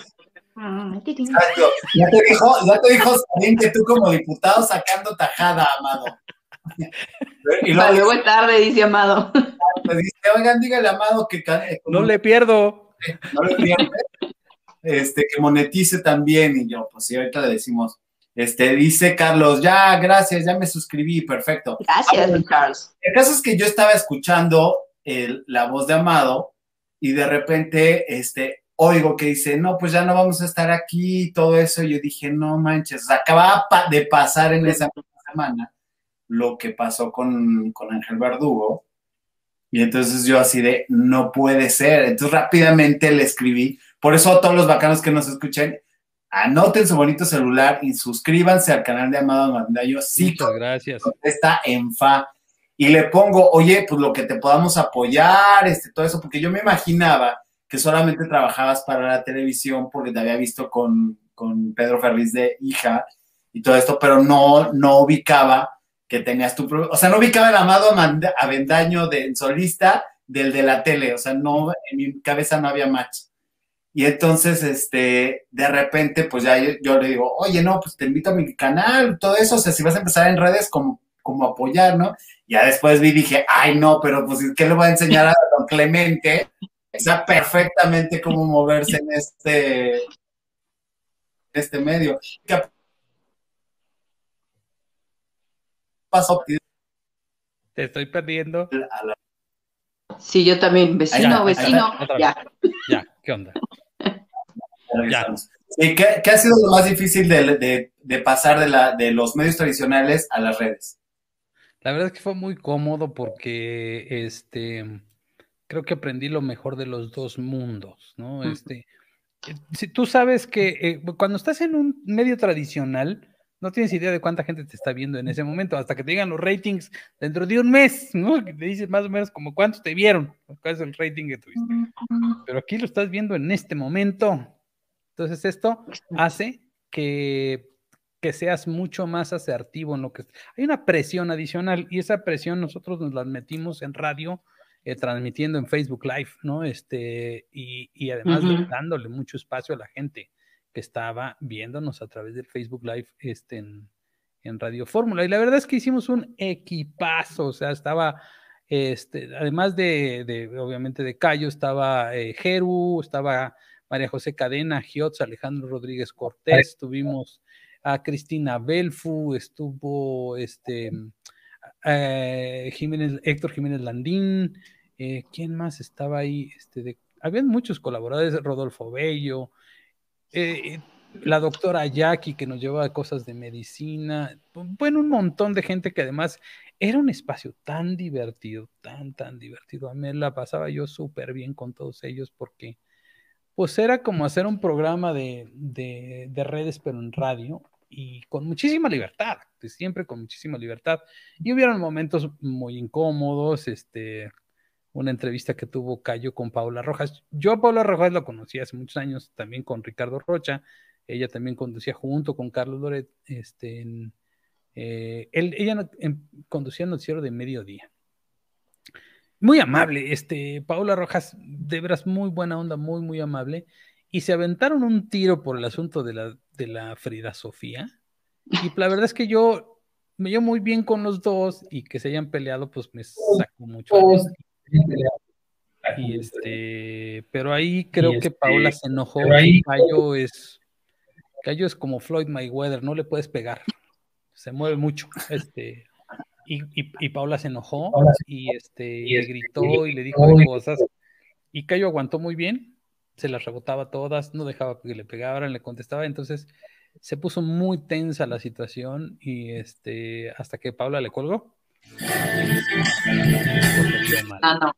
Ya te dijo, ya te dijo también que tú como diputado sacando tajada, Amado. Y luego, es tarde, dice Amado. Pues dice, oigan, dígale Amado que no le pierdo. No le pierde. Este, que monetice también. Y yo, pues sí, ahorita le decimos. Este, dice Carlos, ya, gracias, ya me suscribí, perfecto. Gracias, ah, Carlos. El caso es que yo estaba escuchando la voz de Amado y de repente, este, oigo que dice, no, pues ya no vamos a estar aquí y todo eso. yo dije, no manches, acababa de pasar en esa semana lo que pasó con, con Ángel Verdugo. Y entonces yo así de, no puede ser. Entonces rápidamente le escribí. Por eso a todos los bacanos que nos escuchen, anoten su bonito celular y suscríbanse al canal de Amado Mandayo. Sí, Muchas gracias. Está en fa. Y le pongo, oye, pues lo que te podamos apoyar, este, todo eso, porque yo me imaginaba que solamente trabajabas para la televisión porque te había visto con, con Pedro Ferriz de hija y todo esto, pero no, no ubicaba que tenías tu o sea, no ubicaba el amado Avendaño de solista del de la tele, o sea, no, en mi cabeza no había match. Y entonces, este, de repente, pues ya yo, le digo, oye, no, pues te invito a mi canal, todo eso, o sea, si vas a empezar en redes, como, como apoyar, ¿no? Ya después vi y dije, ay, no, pero pues, ¿qué le voy a enseñar a don Clemente? sabe perfectamente cómo moverse en este, este medio. ¿Qué pasó? Te estoy perdiendo. Sí, yo también. Vecino, vecino. ya. Ya, ¿qué onda? Ya. ¿qué, ha sido lo más difícil de, pasar de, la, de los medios tradicionales a las redes? La verdad es que fue muy cómodo porque este creo que aprendí lo mejor de los dos mundos, ¿no? Este, si tú sabes que eh, cuando estás en un medio tradicional, no tienes idea de cuánta gente te está viendo en ese momento, hasta que te digan los ratings dentro de un mes, ¿no? Que te dices más o menos como cuántos te vieron, cuál es el rating que tuviste. Pero aquí lo estás viendo en este momento. Entonces esto hace que, que seas mucho más asertivo en lo que... Hay una presión adicional y esa presión nosotros nos la metimos en radio eh, transmitiendo en Facebook Live, ¿no? Este, y, y además dándole mucho espacio a la gente que estaba viéndonos a través del Facebook Live este, en, en Radio Fórmula. Y la verdad es que hicimos un equipazo, o sea, estaba, este, además de, de obviamente, de Cayo, estaba eh, estaba María José Cadena, Giotz, Alejandro Rodríguez Cortés, tuvimos a Cristina Belfu, estuvo este eh, Jiménez, Héctor Jiménez Landín, eh, ¿quién más estaba ahí? Este, habían muchos colaboradores, Rodolfo Bello, eh, la doctora Jackie que nos llevaba cosas de medicina, bueno, un montón de gente que además era un espacio tan divertido, tan, tan divertido. A mí la pasaba yo súper bien con todos ellos porque pues era como hacer un programa de, de, de redes pero en radio y con muchísima libertad, siempre con muchísima libertad. Y hubieron momentos muy incómodos, este, una entrevista que tuvo Cayo con Paula Rojas. Yo a Paula Rojas la conocí hace muchos años también con Ricardo Rocha, ella también conducía junto con Carlos Loret, este, eh, ella conducía el noticiero de mediodía. Muy amable, este, Paula Rojas, de veras muy buena onda, muy, muy amable y se aventaron un tiro por el asunto de la, de la Frida Sofía. Y la verdad es que yo me llevo muy bien con los dos y que se hayan peleado, pues me sacó mucho. Y este, pero ahí creo que Paula se enojó. Cayo es, Cayo es como Floyd Mayweather, no le puedes pegar. Se mueve mucho. Este, y, y, Paula se enojó y este, le gritó y le dijo cosas. Y Cayo aguantó muy bien se las rebotaba todas, no dejaba que le pegaran, le contestaba, entonces se puso muy tensa la situación y este hasta que Paula le colgó. Ah, no.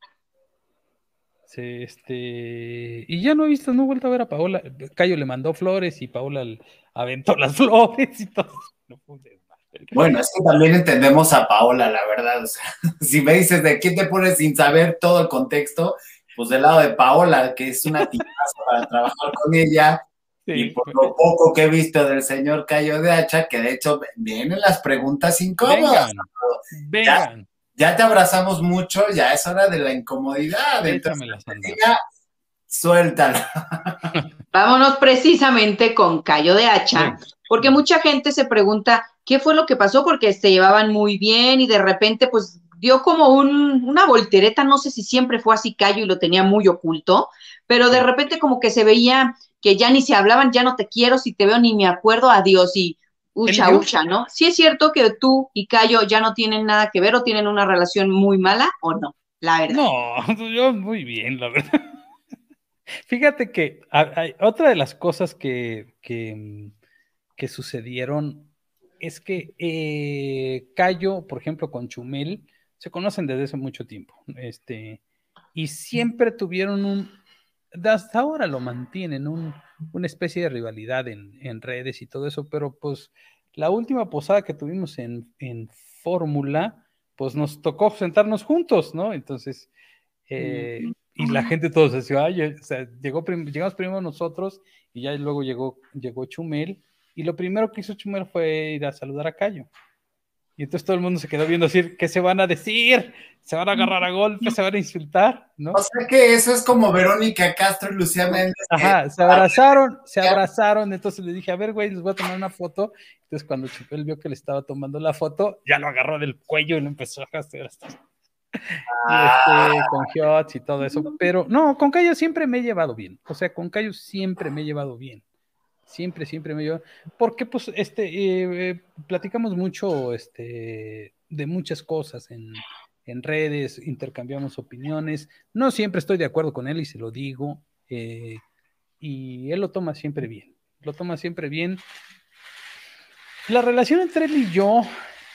este, y ya no he visto, no he vuelto a ver a Paola. Cayo le mandó flores y Paola aventó las flores y todo. bueno, es que también entendemos a Paola, la verdad. si me dices de qué te pones sin saber todo el contexto, pues del lado de Paola, que es una tipaza para trabajar con ella, y por lo poco que he visto del señor Cayo de Hacha, que de hecho vienen las preguntas incómodas. Vengan, Ya, te abrazamos mucho, ya es hora de la incomodidad. Entonces, ya, suéltala. Vámonos precisamente con Cayo de Hacha, porque mucha gente se pregunta qué fue lo que pasó, porque se llevaban muy bien y de repente, pues dio como un, una voltereta, no sé si siempre fue así Cayo y lo tenía muy oculto, pero de repente como que se veía que ya ni se hablaban, ya no te quiero, si te veo ni me acuerdo, adiós y ucha, ucha, ¿no? Sí es cierto que tú y Cayo ya no tienen nada que ver o tienen una relación muy mala o no, la verdad. No, yo muy bien, la verdad. Fíjate que hay, otra de las cosas que, que, que sucedieron es que eh, Cayo, por ejemplo, con Chumel, se conocen desde hace mucho tiempo, este, y siempre tuvieron un, hasta ahora lo mantienen, un, una especie de rivalidad en, redes y todo eso, pero pues la última posada que tuvimos en, en Fórmula, pues nos tocó sentarnos juntos, ¿no? Entonces, eh, y la gente todos decía, ay, o sea, llegó llegamos primero nosotros y ya luego llegó, llegó Chumel, y lo primero que hizo Chumel fue ir a saludar a Cayo. Y entonces todo el mundo se quedó viendo decir, ¿qué se van a decir? ¿Se van a agarrar a golpes? ¿Se van a insultar? ¿no? O sea que eso es como Verónica Castro y Lucía Méndez. Ajá, se abrazaron, se abrazaron, entonces le dije, a ver, güey, les voy a tomar una foto. Entonces cuando Chupel vio que le estaba tomando la foto, ya lo agarró del cuello y lo empezó a hacer hasta... Ah. Y este, con Hiots y todo eso. Pero no, con Cayo siempre me he llevado bien. O sea, con Cayo siempre me he llevado bien. Siempre, siempre me llevo. Porque, pues, este, eh, eh, platicamos mucho este, de muchas cosas en, redes, intercambiamos opiniones. No siempre estoy de acuerdo con él y se lo digo. Eh, y él lo toma siempre bien. Lo toma siempre bien. La relación entre él y yo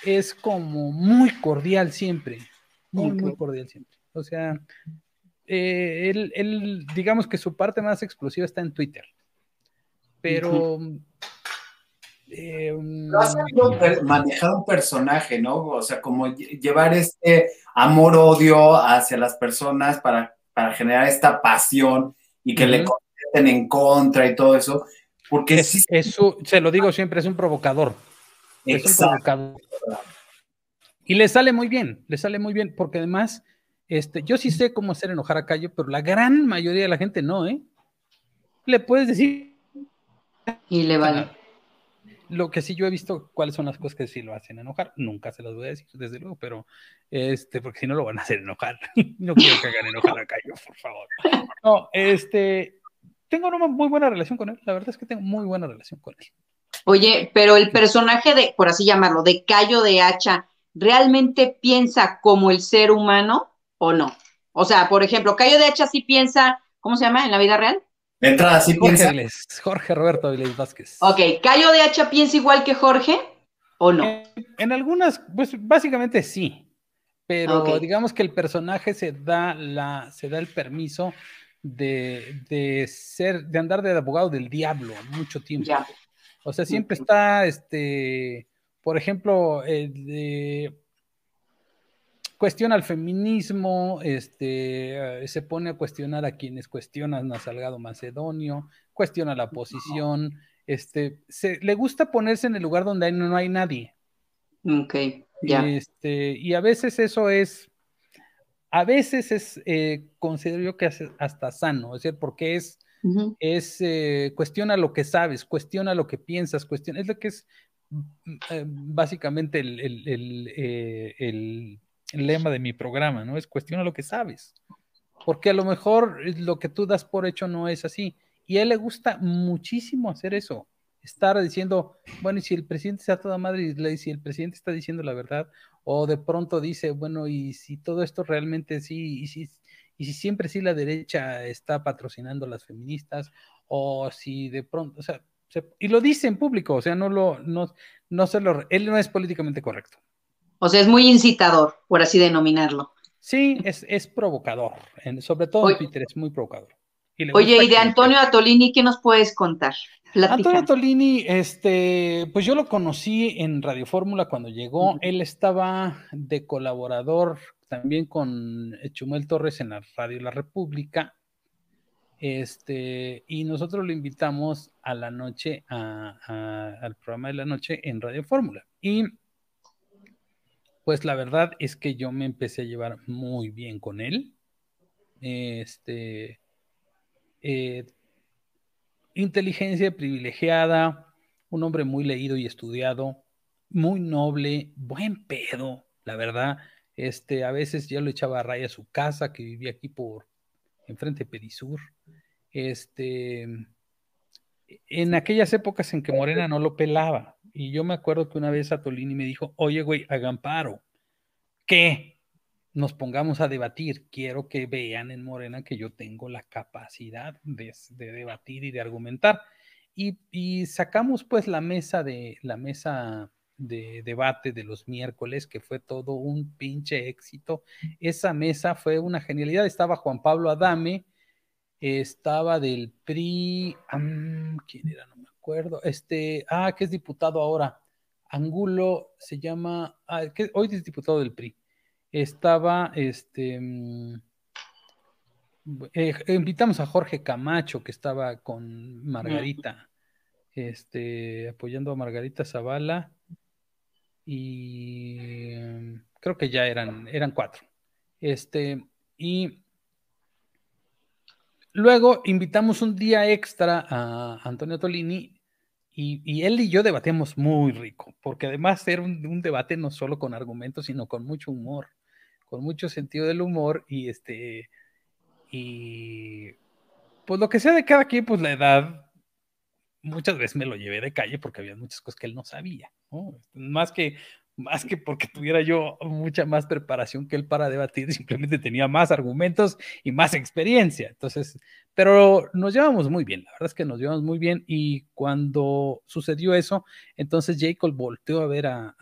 es como muy cordial siempre, muy, muy cordial siempre. O sea, eh, él, digamos que su parte más explosiva está en Twitter, pero... Eh, manejar un personaje, ¿no? O sea, como llevar este amor-odio hacia las personas para, para, generar esta pasión y que le contesten en contra y todo eso. Porque es, se lo digo siempre, es un provocador. Es un provocador. Y le sale muy bien, le sale muy bien, porque además, este, yo sí sé cómo hacer enojar a Cayo, pero la gran mayoría de la gente no, ¿eh? Le puedes decir. Y le vale. Lo que sí yo he visto cuáles son las cosas que sí lo hacen enojar, nunca se las voy a decir, desde luego, pero este, porque si no lo van a hacer enojar. no quiero que hagan enojar a Cayo, por favor. No, este, tengo una muy buena relación con él, la verdad es que tengo muy buena relación con él. Oye, pero el personaje de, por así llamarlo, de Cayo de Hacha, ¿realmente piensa como el ser humano o no? O sea, por ejemplo, Cayo de Hacha sí piensa, ¿cómo se llama en la vida real? De entrada, sí piensa. Jorge Roberto Avilés Vázquez. Ok, ¿Cayo de Hacha piensa igual que Jorge o no? En, algunas, pues básicamente sí. Pero digamos que el personaje se da la, se da el permiso de, ser, de andar de abogado del diablo mucho tiempo. O sea, siempre está, este, por ejemplo, cuestiona el feminismo, este, se pone a cuestionar a quienes cuestionan a Salgado Macedonio, cuestiona la posición, este, se, le gusta ponerse en el lugar donde no, hay nadie. Ok, ya. Este, y a veces eso es a veces es, eh, considero yo que es hasta sano, es decir, porque es, es eh, cuestiona lo que sabes, cuestiona lo que piensas, cuestiona, es lo que es mm, eh, básicamente el, el, lema de mi programa, ¿no? Es cuestiona lo que sabes, porque a lo mejor lo que tú das por hecho no es así, y a él le gusta muchísimo hacer eso estar diciendo, bueno, y si el presidente está toda madre y si el presidente está diciendo la verdad, o de pronto dice, bueno, y si todo esto realmente sí, y si, y si siempre sí la derecha está patrocinando a las feministas, o si de pronto, o sea, y lo dice en público, o sea, no lo, no, no se lo, él no es políticamente correcto. O sea, es muy incitador, por así denominarlo. Sí, es, es provocador, sobre todo en Twitter es muy provocador. Oye, y de Antonio Atolini, ¿qué nos puedes contar? Antonio Atolini, este, pues yo lo conocí en Radio Fórmula cuando llegó. Él estaba de colaborador también con Chumel Torres en la Radio La República. Este, y nosotros lo invitamos a la noche, al programa de la noche en Radio Fórmula. Y pues la verdad es que yo me empecé a llevar muy bien con él. Este, eh, inteligencia privilegiada, un hombre muy leído y estudiado, muy noble, buen pedo, la verdad. Este, a veces yo lo echaba a raya a su casa, que vivía aquí por enfrente de Perisur. Este, en aquellas épocas en que Morena no lo pelaba. Y yo me acuerdo que una vez a Tolini me dijo, oye, güey, hagan paro. ¿Qué? nos pongamos a debatir. Quiero que vean en Morena que yo tengo la capacidad de, debatir y de argumentar. Y, sacamos pues la mesa de la mesa de debate de los miércoles, que fue todo un pinche éxito. Esa mesa fue una genialidad. Estaba Juan Pablo Adame, estaba del PRI, ¿quién era? Acuerdo. Este, ah, que es diputado ahora. Angulo se llama, ah, hoy es diputado del PRI estaba este mm, eh, invitamos a Jorge Camacho que estaba con Margarita este apoyando a Margarita Zavala y mm, creo que ya eran eran cuatro este y luego invitamos un día extra a Antonio Tolini y, él y yo debatimos muy rico, porque además era un, debate no solo con argumentos, sino con mucho humor con mucho sentido del humor y este, y pues lo que sea de cada quien, pues la edad, muchas veces me lo llevé de calle porque había muchas cosas que él no sabía, ¿no? Más que más que porque tuviera yo mucha más preparación que él para debatir, simplemente tenía más argumentos y más experiencia. Entonces, pero nos llevamos muy bien, la verdad es que nos llevamos muy bien y cuando sucedió eso, entonces Jacob volteó a ver a,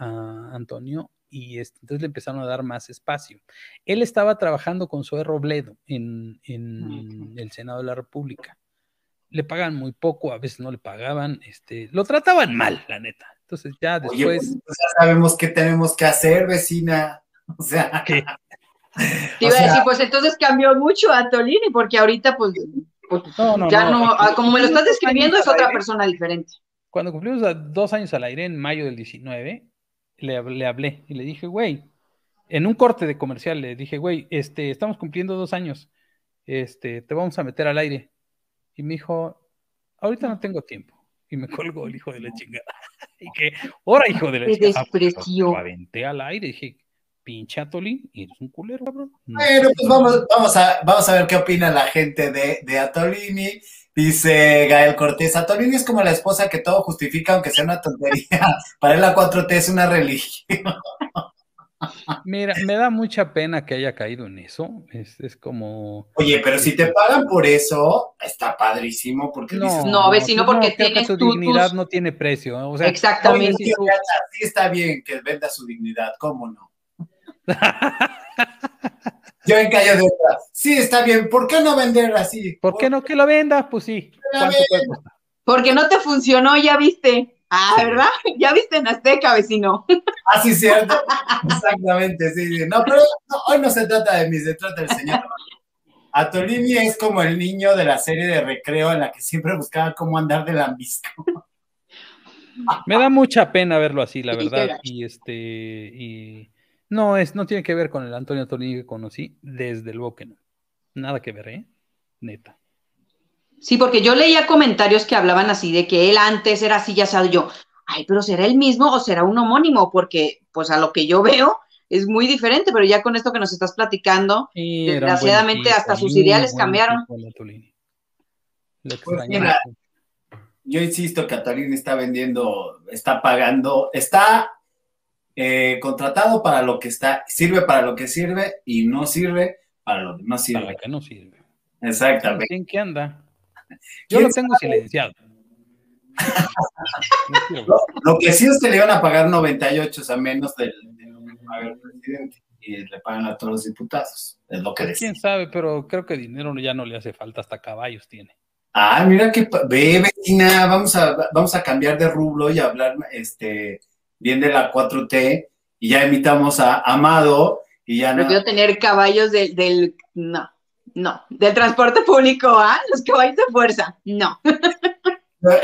Antonio y entonces le empezaron a dar más espacio. Él estaba trabajando con Zoe Robledo en, en el Senado de la República. Le pagan muy poco, a veces no le pagaban, este, lo trataban mal, la neta. Entonces ya después. Oye, pues, ya sabemos qué tenemos que hacer, vecina. O sea. ¿Qué? Te iba a decir, pues entonces cambió mucho a Tolini, porque ahorita, pues, pues ya no, ah, como me lo estás describiendo, es otra persona diferente. Cuando cumplimos dos años al aire, en mayo del 19, le, le hablé y le dije, güey, en un corte de comercial, le dije, güey, este, estamos cumpliendo dos años, este, te vamos a meter al aire. Y me dijo, ahorita no tengo tiempo y me colgó el hijo de la chingada. y que, ahora hijo de la chingada. Lo aventé al aire y dije, pinche Atolín, eres un culero, cabrón. Bueno, pues vamos, vamos, a, vamos a ver qué opina la gente de, de Atolini. Dice Gael Cortés, Atolini es como la esposa que todo justifica aunque sea una tontería. Para él la 4T es una religión. Mira, me da mucha pena que haya caído en eso. Es, como. Oye, pero si te pagan por eso, está padrísimo. Porque no, no vecino, porque tiene su dignidad no tiene precio. Exactamente. sí, está bien que venda su dignidad, ¿cómo no? Yo en calle de otra. Sí, está bien. ¿Por qué no vender así? ¿Por qué no que lo vendas? Pues sí. Porque no te funcionó, ya viste. Ah, ¿verdad? Ya viste en Azteca, vecino. Ah, sí, cierto. Exactamente, sí. No, pero hoy no se trata de mí, se trata del señor. Atolini es como el niño de la serie de recreo en la que siempre buscaba cómo andar de lambisco. Me da mucha pena verlo así, la verdad. Y este, y no es, no tiene que ver con el Antonio Atolini que conocí, desde luego que no. Nada que ver, ¿eh? Neta. Sí, porque yo leía comentarios que hablaban así de que él antes era así, ya sabía yo, ay, pero ¿será el mismo o será un homónimo? Porque, pues a lo que yo veo, es muy diferente, pero ya con esto que nos estás platicando, desgraciadamente hasta sus ideales cambiaron. Pues yo insisto que Atolini está vendiendo, está pagando, está eh, contratado para lo que está, sirve para lo que sirve y no sirve para lo que no sirve. Para lo que no sirve. Exactamente. ¿En qué anda? Yo lo tengo silenciado. lo, que sí es que le iban a pagar 98 a menos del, del presidente y le pagan a todos los diputados. Es lo que pues, Quién sabe, pero creo que dinero ya no le hace falta, hasta caballos tiene. Ah, mira que ve, vecina, vamos a, vamos a cambiar de rublo y hablar este, bien de la 4T y ya invitamos a Amado y ya no. Prefiero tener caballos del, del no. No, del transporte público, ¿ah? Los caballos de fuerza, no.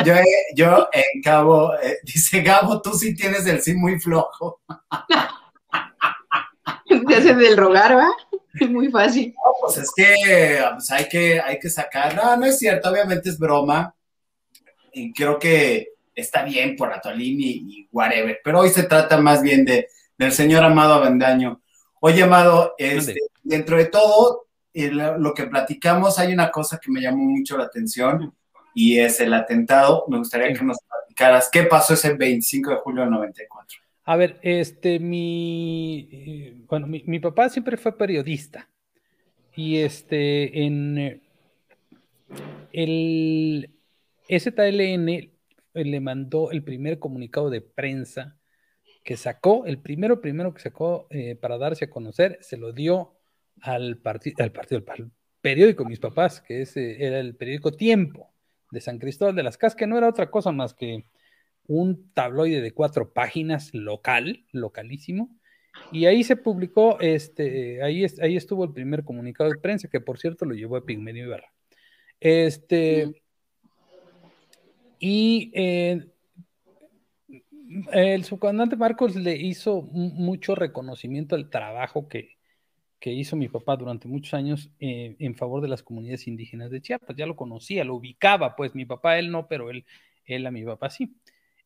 Yo, yo, en Cabo, eh, dice Gabo, tú sí tienes el sí muy flojo. Te haces del rogar, ¿va? Es muy fácil. No, pues es que pues hay que hay que sacar. No, no es cierto, obviamente es broma. Y creo que está bien por Atolini y, whatever. Pero hoy se trata más bien de, del señor Amado Avendaño. Oye, Amado, este, dentro de todo, lo que platicamos, hay una cosa que me llamó mucho la atención y es el atentado. Me gustaría que nos platicaras qué pasó ese 25 de julio del 94. A ver, este, mi, eh, bueno, mi, papá siempre fue periodista y este, en el STLN le mandó el primer comunicado de prensa que sacó, el primero, primero que sacó eh, para darse a conocer, se lo dio al, partido, al partido, al periódico mis papás, que ese era el periódico Tiempo de San Cristóbal de las Casas, que no era otra cosa más que un tabloide de cuatro páginas local, localísimo, y ahí se publicó, este, ahí, ahí estuvo el primer comunicado de prensa, que por cierto lo llevó a Pigmenio Ibarra. Este, y eh, el subcomandante Marcos le hizo mucho reconocimiento al trabajo que, que hizo mi papá durante muchos años eh, en favor de las comunidades indígenas de Chiapas. Ya lo conocía, lo ubicaba, pues mi papá, él no, pero él, él a mi papá sí.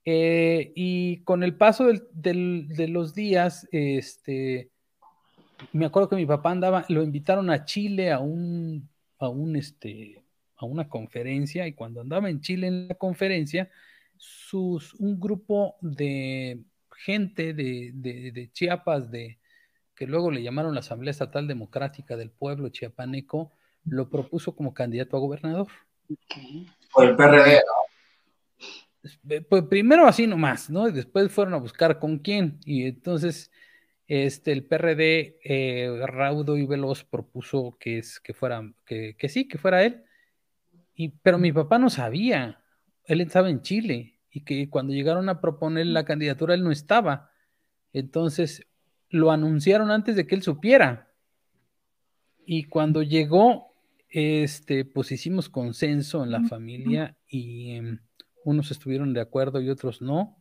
Eh, y con el paso de los días, este, me acuerdo que mi papá andaba, lo invitaron a Chile a un, a un, este, a una conferencia, y cuando andaba en Chile en la conferencia, sus, un grupo de gente de, de, Chiapas, de que luego le llamaron la Asamblea Estatal Democrática del Pueblo Chiapaneco, lo propuso como candidato a gobernador. Por el PRD, Pues primero así nomás, ¿no? Y después fueron a buscar con quién. Y entonces este, el PRD eh, raudo y veloz propuso que, es, que, fuera, que, que sí, que fuera él. Y, pero mi papá no sabía, él estaba en Chile y que cuando llegaron a proponer la candidatura él no estaba. Entonces lo anunciaron antes de que él supiera. Y cuando llegó, este, pues hicimos consenso en la familia y em, unos estuvieron de acuerdo y otros no.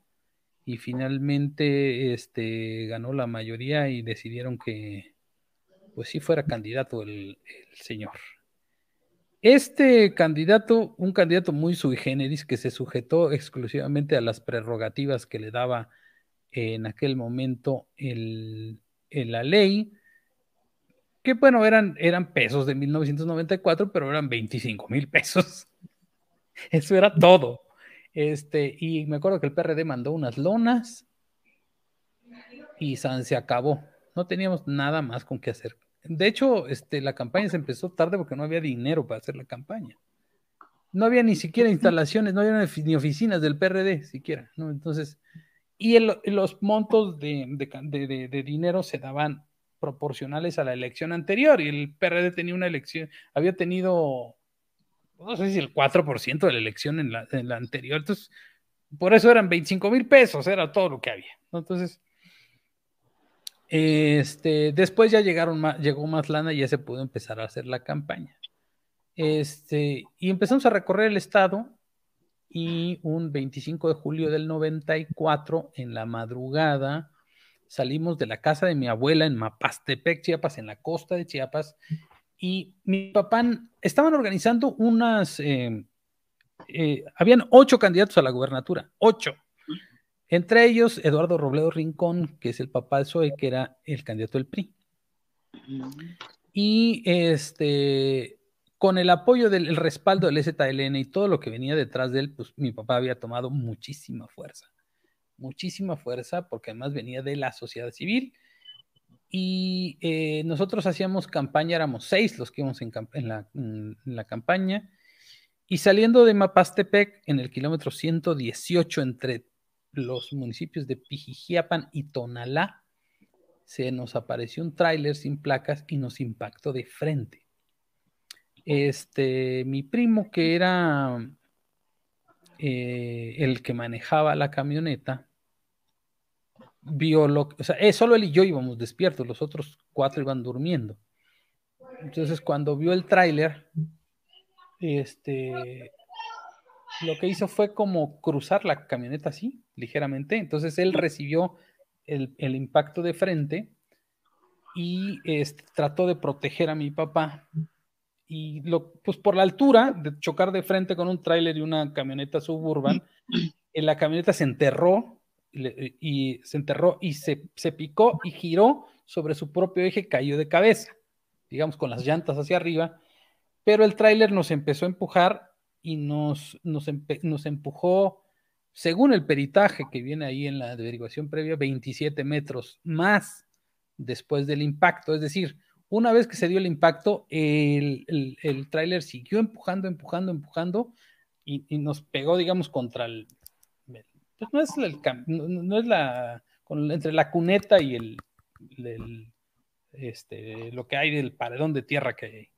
Y finalmente este, ganó la mayoría y decidieron que, pues sí fuera candidato el, el señor. Este candidato, un candidato muy sui generis que se sujetó exclusivamente a las prerrogativas que le daba en aquel momento el, la ley, que bueno, eran, eran pesos de 1994, pero eran 25 mil pesos. Eso era todo. Este, y me acuerdo que el PRD mandó unas lonas y se acabó. No teníamos nada más con qué hacer. De hecho, este, la campaña se empezó tarde porque no había dinero para hacer la campaña. No había ni siquiera instalaciones, no había ni oficinas del PRD siquiera, ¿no? Entonces, y los montos de, dinero se daban proporcionales a la elección anterior y el PRD tenía una elección, había tenido, no sé si el 4% de la elección en la, anterior, entonces, por eso eran 25 mil pesos, era todo lo que había. Entonces, este, después ya llegaron más, llegó más lana y ya se pudo empezar a hacer la campaña. Este, y empezamos a recorrer el estado y un 25 de julio del 94, en la madrugada, salimos de la casa de mi abuela en Mapastepec, Chiapas, en la costa de Chiapas, y mi papá, estaban organizando unas, eh, eh, habían ocho candidatos a la gubernatura, ocho. Entre ellos, Eduardo Robledo Rincón, que es el papá de Zoe, que era el candidato del PRI. Y este, con el apoyo del respaldo del ZLN y todo lo que venía detrás de él, pues mi papá había tomado muchísima fuerza. Muchísima fuerza, porque además venía de la sociedad civil. Y eh, nosotros hacíamos campaña, éramos seis los que íbamos en, la, en la campaña. Y saliendo de Mapastepec, en el kilómetro 118 entre los municipios de Pijijiapan y Tonalá, se nos apareció un tráiler sin placas y nos impactó de frente. Este, mi primo, que era eh, el que manejaba la camioneta, vio lo o sea, solo él y yo íbamos despiertos, los otros cuatro iban durmiendo. Entonces, cuando vio el tráiler, este, lo que hizo fue como cruzar la camioneta así, ligeramente. Entonces él recibió el, impacto de frente y este, trató de proteger a mi papá. Y lo, pues por la altura de chocar de frente con un tráiler y una camioneta suburban, en la camioneta se enterró y, se enterró y se, se picó y giró sobre su propio eje, cayó de cabeza, digamos con las llantas hacia arriba, pero el tráiler nos empezó a empujar y nos, nos, nos, empujó, según el peritaje que viene ahí en la averiguación previa, 27 metros más después del impacto. Es decir, una vez que se dio el impacto, el, el, tráiler siguió empujando, empujando, empujando y, nos pegó, digamos, contra el... Pues no es, el, no, es la... entre la cuneta y el, este, lo que hay del paredón de tierra que hay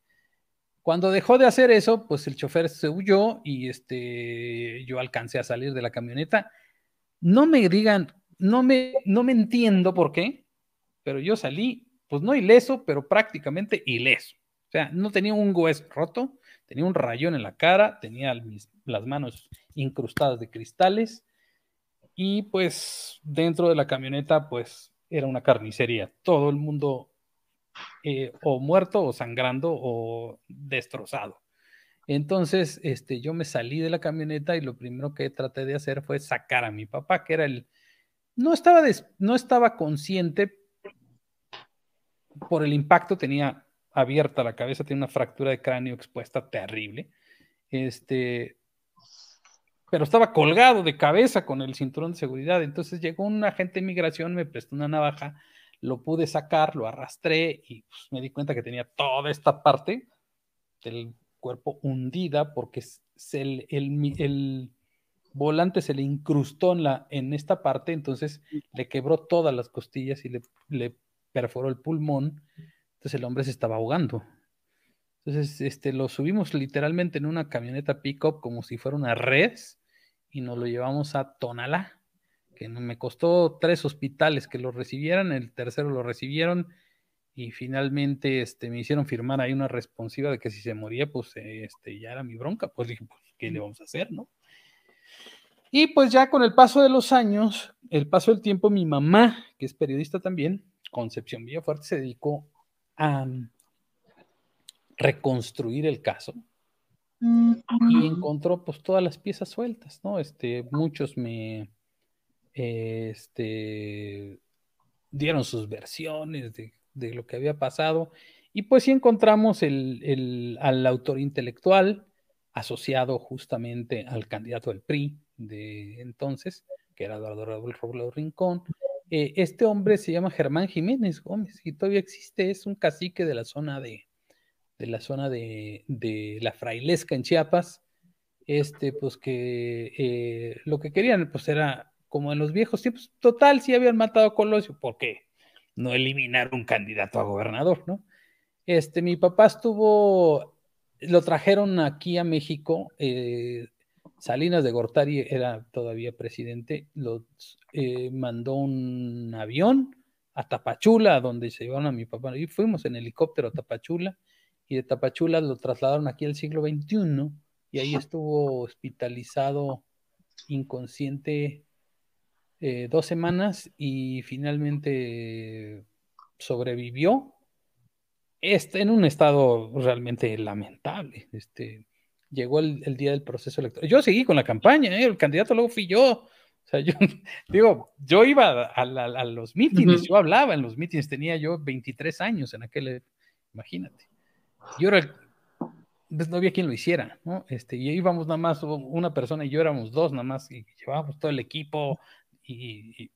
cuando dejó de hacer eso, pues el chofer se huyó y este, yo alcancé a salir de la camioneta. No me digan, no me, no me entiendo por qué, pero yo salí, pues no ileso, pero prácticamente ileso. O sea, no tenía un hueso roto, tenía un rayón en la cara, tenía las manos incrustadas de cristales y pues dentro de la camioneta pues era una carnicería. Todo el mundo eh, o muerto o sangrando o destrozado. Entonces, este, yo me salí de la camioneta y lo primero que traté de hacer fue sacar a mi papá, que era el... No estaba, no estaba consciente por el impacto, tenía abierta la cabeza, tenía una fractura de cráneo expuesta terrible. Este, pero estaba colgado de cabeza con el cinturón de seguridad. Entonces llegó un agente de migración, me prestó una navaja, lo pude sacar, lo arrastré y pues, me di cuenta que tenía toda esta parte del cuerpo hundida porque el, volante se le incrustó en, la, en esta parte, entonces le quebró todas las costillas y le perforó el pulmón. Entonces el hombre se estaba ahogando. Entonces, este, lo subimos literalmente en una camioneta pickup como si fuera una res y nos lo llevamos a Tonalá, que me costó tres hospitales que lo recibieran, el tercero lo recibieron y finalmente este, me hicieron firmar ahí una responsiva de que si se moría, pues este, ya era mi bronca. Pues dije, pues, ¿qué le vamos a hacer, no? Y pues ya con el paso de los años, el paso del tiempo, mi mamá, que es periodista también, Concepción Villafuerte, se dedicó a reconstruir el caso y encontró pues todas las piezas sueltas, ¿no? Este, muchos me este, dieron sus versiones de, lo que había pasado y pues sí encontramos el, al autor intelectual asociado justamente al candidato del PRI de entonces, que era Eduardo Raúl Robledo Rincón. Eh, este hombre se llama Germán Jiménez Gómez y todavía existe, es un cacique de la zona de, de la zona de, la frailesca en Chiapas, este, pues que eh, lo que querían, pues era como en los viejos tiempos, total, si habían matado a Colosio, ¿por qué no eliminar un candidato a gobernador, no? Este, mi papá estuvo, lo trajeron aquí a México, eh, Salinas de Gortari era todavía presidente, lo eh, mandó un avión a Tapachula, donde se llevaron a mi papá, y fuimos en helicóptero a Tapachula, y de Tapachula lo trasladaron aquí al siglo XXI y ahí estuvo hospitalizado inconsciente eh, dos semanas y finalmente sobrevivió este, en un estado realmente lamentable. Este, llegó el, día del proceso electoral. Yo seguí con la campaña, ¿eh? el candidato luego fui yo. O sea, yo digo, yo iba a, los mítines, yo hablaba en los mítines, tenía yo 23 años en aquel, imagínate. Yo era, pues no había quien lo hiciera, ¿no? Este, y íbamos nada más, una persona y yo éramos dos nada más, y llevábamos todo el equipo, y,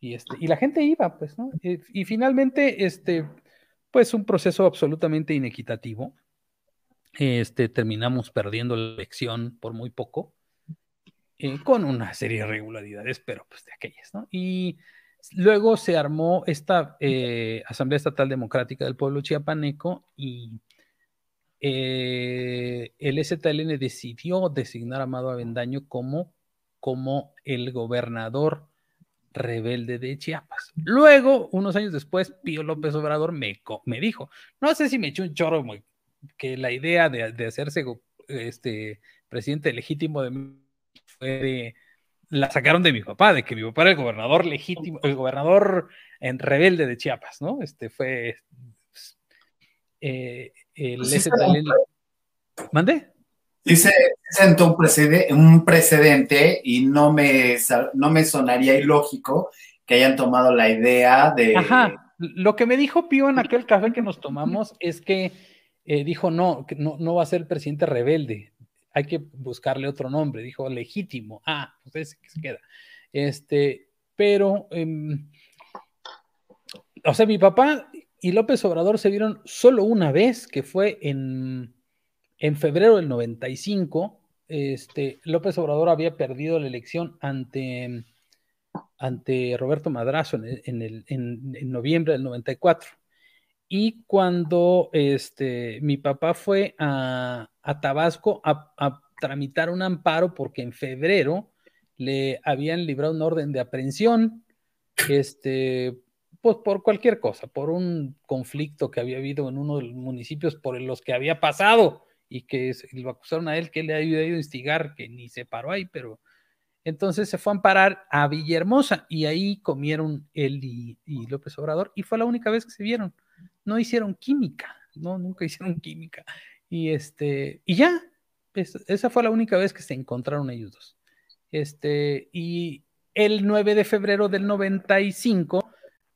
y, este, y la gente iba, pues, ¿no? Y, finalmente, este, pues un proceso absolutamente inequitativo. Este, terminamos perdiendo la elección por muy poco, eh, con una serie de irregularidades, pero pues de aquellas, ¿no? Y luego se armó esta eh, Asamblea Estatal Democrática del Pueblo Chiapaneco y eh, el STLN decidió designar a Amado Avendaño como, como el gobernador rebelde de Chiapas. Luego, unos años después, Pío López Obrador me, me dijo, no sé si me echó un chorro, que la idea de, hacerse este, presidente legítimo de fue de, la sacaron de mi papá, de que mi papá era el gobernador legítimo, el gobernador en rebelde de Chiapas, ¿no? Este fue eh, el pues ¿Mande? Sí se sentó un, precedente, un precedente y no me, no me sonaría ilógico que hayan tomado la idea de... Ajá, lo que me dijo Pío en aquel café que nos tomamos es que eh, dijo, no, no, no va a ser presidente rebelde, hay que buscarle otro nombre, dijo legítimo, ah, pues ese que se queda. Este, pero, em, o sea, mi papá y López Obrador se vieron solo una vez, que fue en, en febrero del 95. Este, López Obrador había perdido la elección ante, ante Roberto Madrazo en, el, en, noviembre del 94. Y cuando este, mi papá fue a, Tabasco a, tramitar un amparo porque en febrero le habían librado un orden de aprehensión este, pues por cualquier cosa, por un conflicto que había habido en uno de los municipios por los que había pasado y que lo acusaron a él que le había ido a instigar, que ni se paró ahí, pero entonces se fue a amparar a Villahermosa y ahí comieron él y, López Obrador y fue la única vez que se vieron. No hicieron química, no, nunca hicieron química. Y este, y ya, esa fue la única vez que se encontraron ellos dos. Este, y el 9 de febrero del 95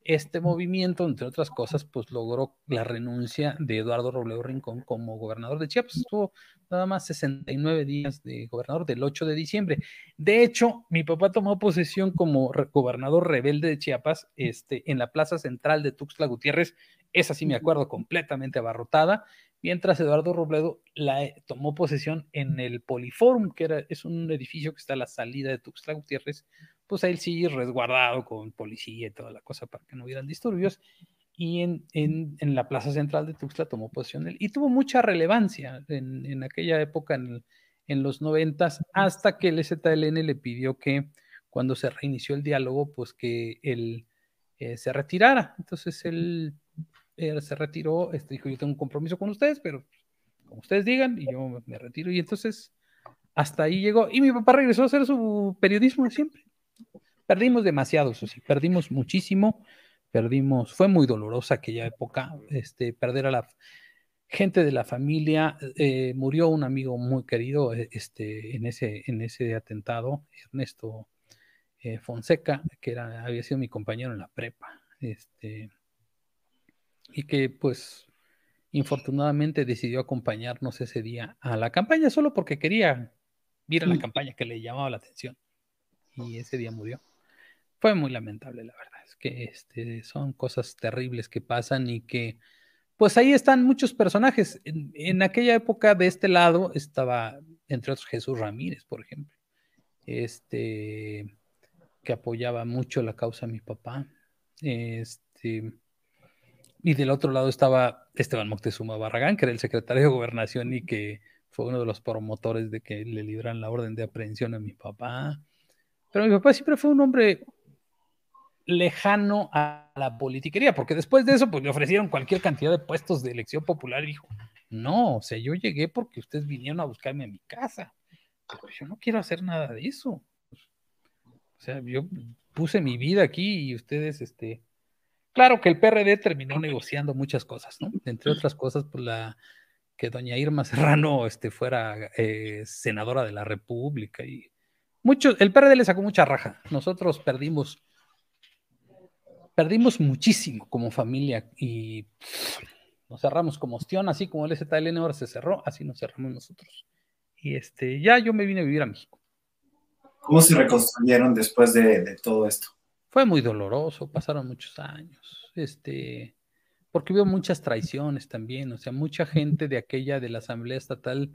este movimiento, entre otras cosas, pues logró la renuncia de Eduardo Robledo Rincón como gobernador de Chiapas. Estuvo nada más 69 días de gobernador del 8 de diciembre. De hecho, mi papá tomó posesión como gobernador rebelde de Chiapas este, en la plaza central de Tuxtla Gutiérrez. Esa sí me acuerdo, completamente abarrotada. Mientras Eduardo Robledo la, eh, tomó posesión en el Poliforum, que era, es un edificio que está a la salida de Tuxtla Gutiérrez, pues él sí resguardado con policía y toda la cosa para que no hubieran disturbios. Y en, en, en la plaza central de Tuxtla tomó posición él. Y tuvo mucha relevancia en, en aquella época, en, en los noventas, hasta que el ZLN le pidió que cuando se reinició el diálogo, pues que él eh, se retirara. Entonces él, se retiró, este, dijo, yo tengo un compromiso con ustedes, pero como ustedes digan, y yo me retiro. Y entonces hasta ahí llegó. Y mi papá regresó a hacer su periodismo de siempre. Perdimos demasiado, eso sí, perdimos muchísimo, perdimos, fue muy dolorosa aquella época, este, perder a la gente de la familia, eh, murió un amigo muy querido eh, este, en, ese, en ese atentado, Ernesto eh, Fonseca, que era, había sido mi compañero en la prepa, este, y que pues infortunadamente decidió acompañarnos ese día a la campaña solo porque quería ir a la mm. campaña que le llamaba la atención y ese día murió fue muy lamentable, la verdad. Es que este, son cosas terribles que pasan y que, pues ahí están muchos personajes. En, aquella época de este lado estaba, entre otros, Jesús Ramírez, por ejemplo, este, que apoyaba mucho la causa de mi papá. Este, y del otro lado estaba Esteban Moctezuma Barragán, que era el secretario de Gobernación y que fue uno de los promotores de que le libran la orden de aprehensión a mi papá. Pero mi papá siempre fue un hombre lejano a la politiquería, porque después de eso, pues le ofrecieron cualquier cantidad de puestos de elección popular y dijo, no, o sea, yo llegué porque ustedes vinieron a buscarme a mi casa, pero yo no quiero hacer nada de eso. O sea, yo puse mi vida aquí y ustedes, este, claro que el PRD terminó negociando muchas cosas, ¿no? Entre otras cosas, pues la que doña Irma Serrano este, fuera eh, senadora de la República y mucho, el PRD le sacó mucha raja. Nosotros perdimos perdimos muchísimo como familia y nos cerramos como ostión, así como el ZLN ahora se cerró, así nos cerramos nosotros. Y este, ya yo me vine a vivir a México. ¿Cómo se reconstruyeron después de, todo esto? Fue muy doloroso, pasaron muchos años, este, porque hubo muchas traiciones también, o sea, mucha gente de aquella de la Asamblea Estatal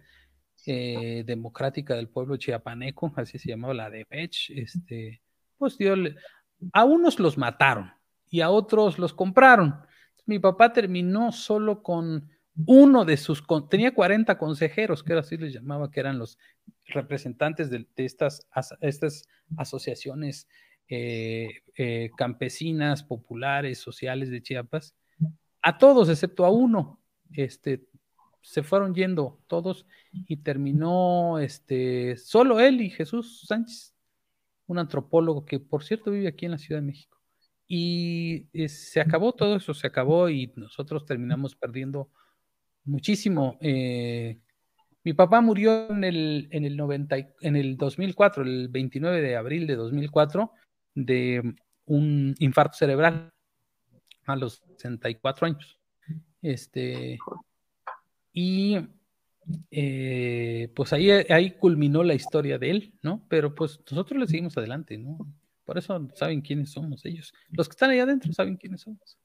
eh, Democrática del Pueblo Chiapaneco, así se llamaba la de Pech, este, pues dio, a unos los mataron, y a otros los compraron. Mi papá terminó solo con uno de sus, tenía 40 consejeros, que así les llamaba, que eran los representantes de, estas, estas asociaciones eh, eh, campesinas, populares, sociales de Chiapas. A todos, excepto a uno, este, se fueron yendo todos y terminó este, solo él y Jesús Sánchez, un antropólogo que por cierto vive aquí en la Ciudad de México. Y eh, se acabó todo eso, se acabó y nosotros terminamos perdiendo muchísimo. Eh, mi papá murió en el, en, el 90, en el 2004, el 29 de abril de 2004, de un infarto cerebral a los 64 años. Este, y eh, pues ahí, ahí culminó la historia de él, ¿no? Pero pues nosotros le seguimos adelante, ¿no? Por eso saben quiénes somos ellos. Los que están ahí adentro saben quiénes somos.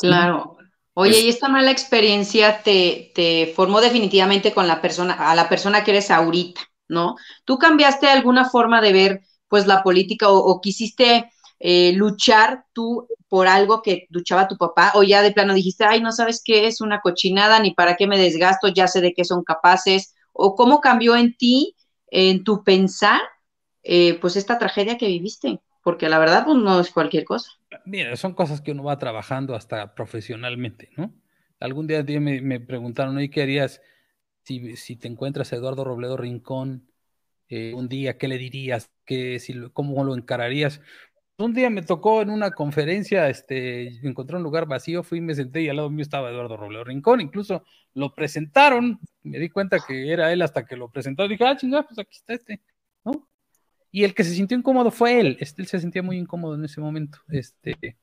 Claro. Oye, y esta mala experiencia te, te, formó definitivamente con la persona, a la persona que eres ahorita, ¿no? ¿Tú cambiaste alguna forma de ver, pues, la política o, quisiste eh, luchar tú por algo que luchaba tu papá o ya de plano dijiste, ay, no sabes qué es una cochinada ni para qué me desgasto, ya sé de qué son capaces? ¿O cómo cambió en ti, en tu pensar, eh, pues esta tragedia que viviste, porque la verdad pues, no es cualquier cosa. Mira, son cosas que uno va trabajando hasta profesionalmente, ¿no? Algún día, me, preguntaron, ¿y qué harías si, te encuentras a Eduardo Robledo Rincón eh, un día? ¿Qué le dirías? ¿Qué, si, ¿Cómo lo encararías? Un día me tocó en una conferencia, este, encontré un lugar vacío, fui y me senté y al lado mío estaba Eduardo Robledo Rincón, incluso lo presentaron, me di cuenta que era él hasta que lo presentó, dije, ah, chingada, pues aquí está este. Y el que se sintió incómodo fue él. Este, él se sentía muy incómodo en ese momento. Este,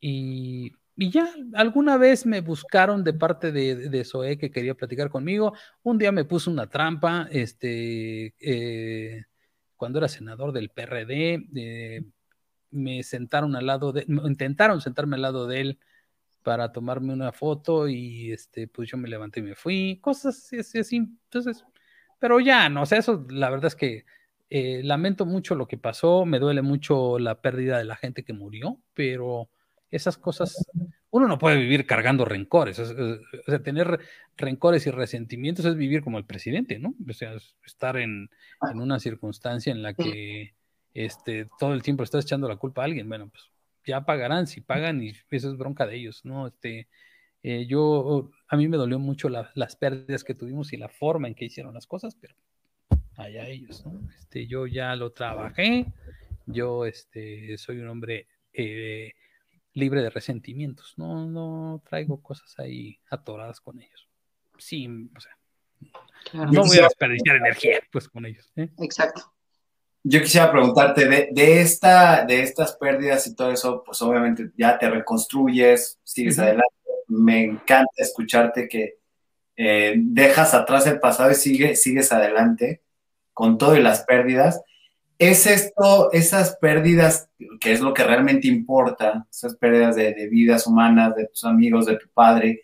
y, ya, alguna vez me buscaron de parte de, de Zoe que quería platicar conmigo. Un día me puso una trampa, este, eh, cuando era senador del PRD, eh, me sentaron al lado de, intentaron sentarme al lado de él para tomarme una foto y este, pues yo me levanté y me fui, cosas así, así, entonces, pero ya, no, o sea, eso la verdad es que eh, lamento mucho lo que pasó, me duele mucho la pérdida de la gente que murió, pero esas cosas, uno no puede vivir cargando rencores, o sea, tener rencores y resentimientos es vivir como el presidente, ¿no? O sea, estar en, en una circunstancia en la que este, todo el tiempo estás echando la culpa a alguien, bueno, pues ya pagarán, si pagan y eso es bronca de ellos, ¿no? Este, eh, yo, a mí me dolió mucho las pérdidas que tuvimos y la forma en que hicieron las cosas, pero allá ellos, ¿no? Este, yo ya lo trabajé, yo este, soy un hombre eh, libre de resentimientos, no, no traigo cosas ahí atoradas con ellos. Sí, o sea, no voy a desperdiciar energía pues con ellos. ¿eh? Exacto. Yo quisiera preguntarte, de, esta, de estas pérdidas y todo eso, pues obviamente ya te reconstruyes, sigues adelante. Me encanta escucharte que eh, dejas atrás el pasado y sigue, sigues adelante con todo y las pérdidas. ¿Es esto, esas pérdidas, que es lo que realmente importa, esas pérdidas de, vidas humanas, de tus amigos, de tu padre,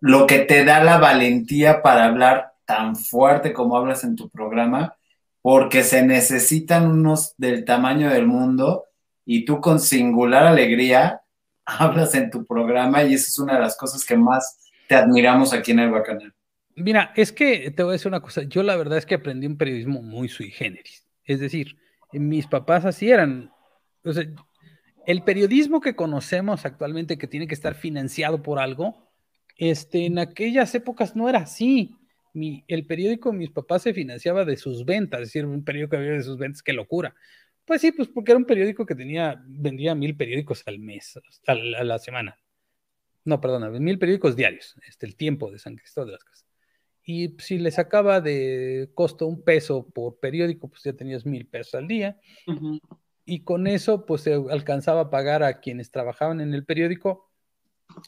lo que te da la valentía para hablar tan fuerte como hablas en tu programa? porque se necesitan unos del tamaño del mundo y tú con singular alegría hablas en tu programa y esa es una de las cosas que más te admiramos aquí en el Bacanal. Mira, es que te voy a decir una cosa, yo la verdad es que aprendí un periodismo muy sui generis, es decir, mis papás así eran, o sea, el periodismo que conocemos actualmente que tiene que estar financiado por algo, este, en aquellas épocas no era así el periódico de mis papás se financiaba de sus ventas, es decir, un periódico que había de sus ventas, qué locura. Pues sí, pues porque era un periódico que tenía, vendía mil periódicos al mes, a la, semana. No, perdona, mil periódicos diarios, este, el tiempo de San Cristóbal de las Casas. Y si le sacaba de costo un peso por periódico, pues ya tenías mil pesos al día. Y con eso, pues se alcanzaba a pagar a quienes trabajaban en el periódico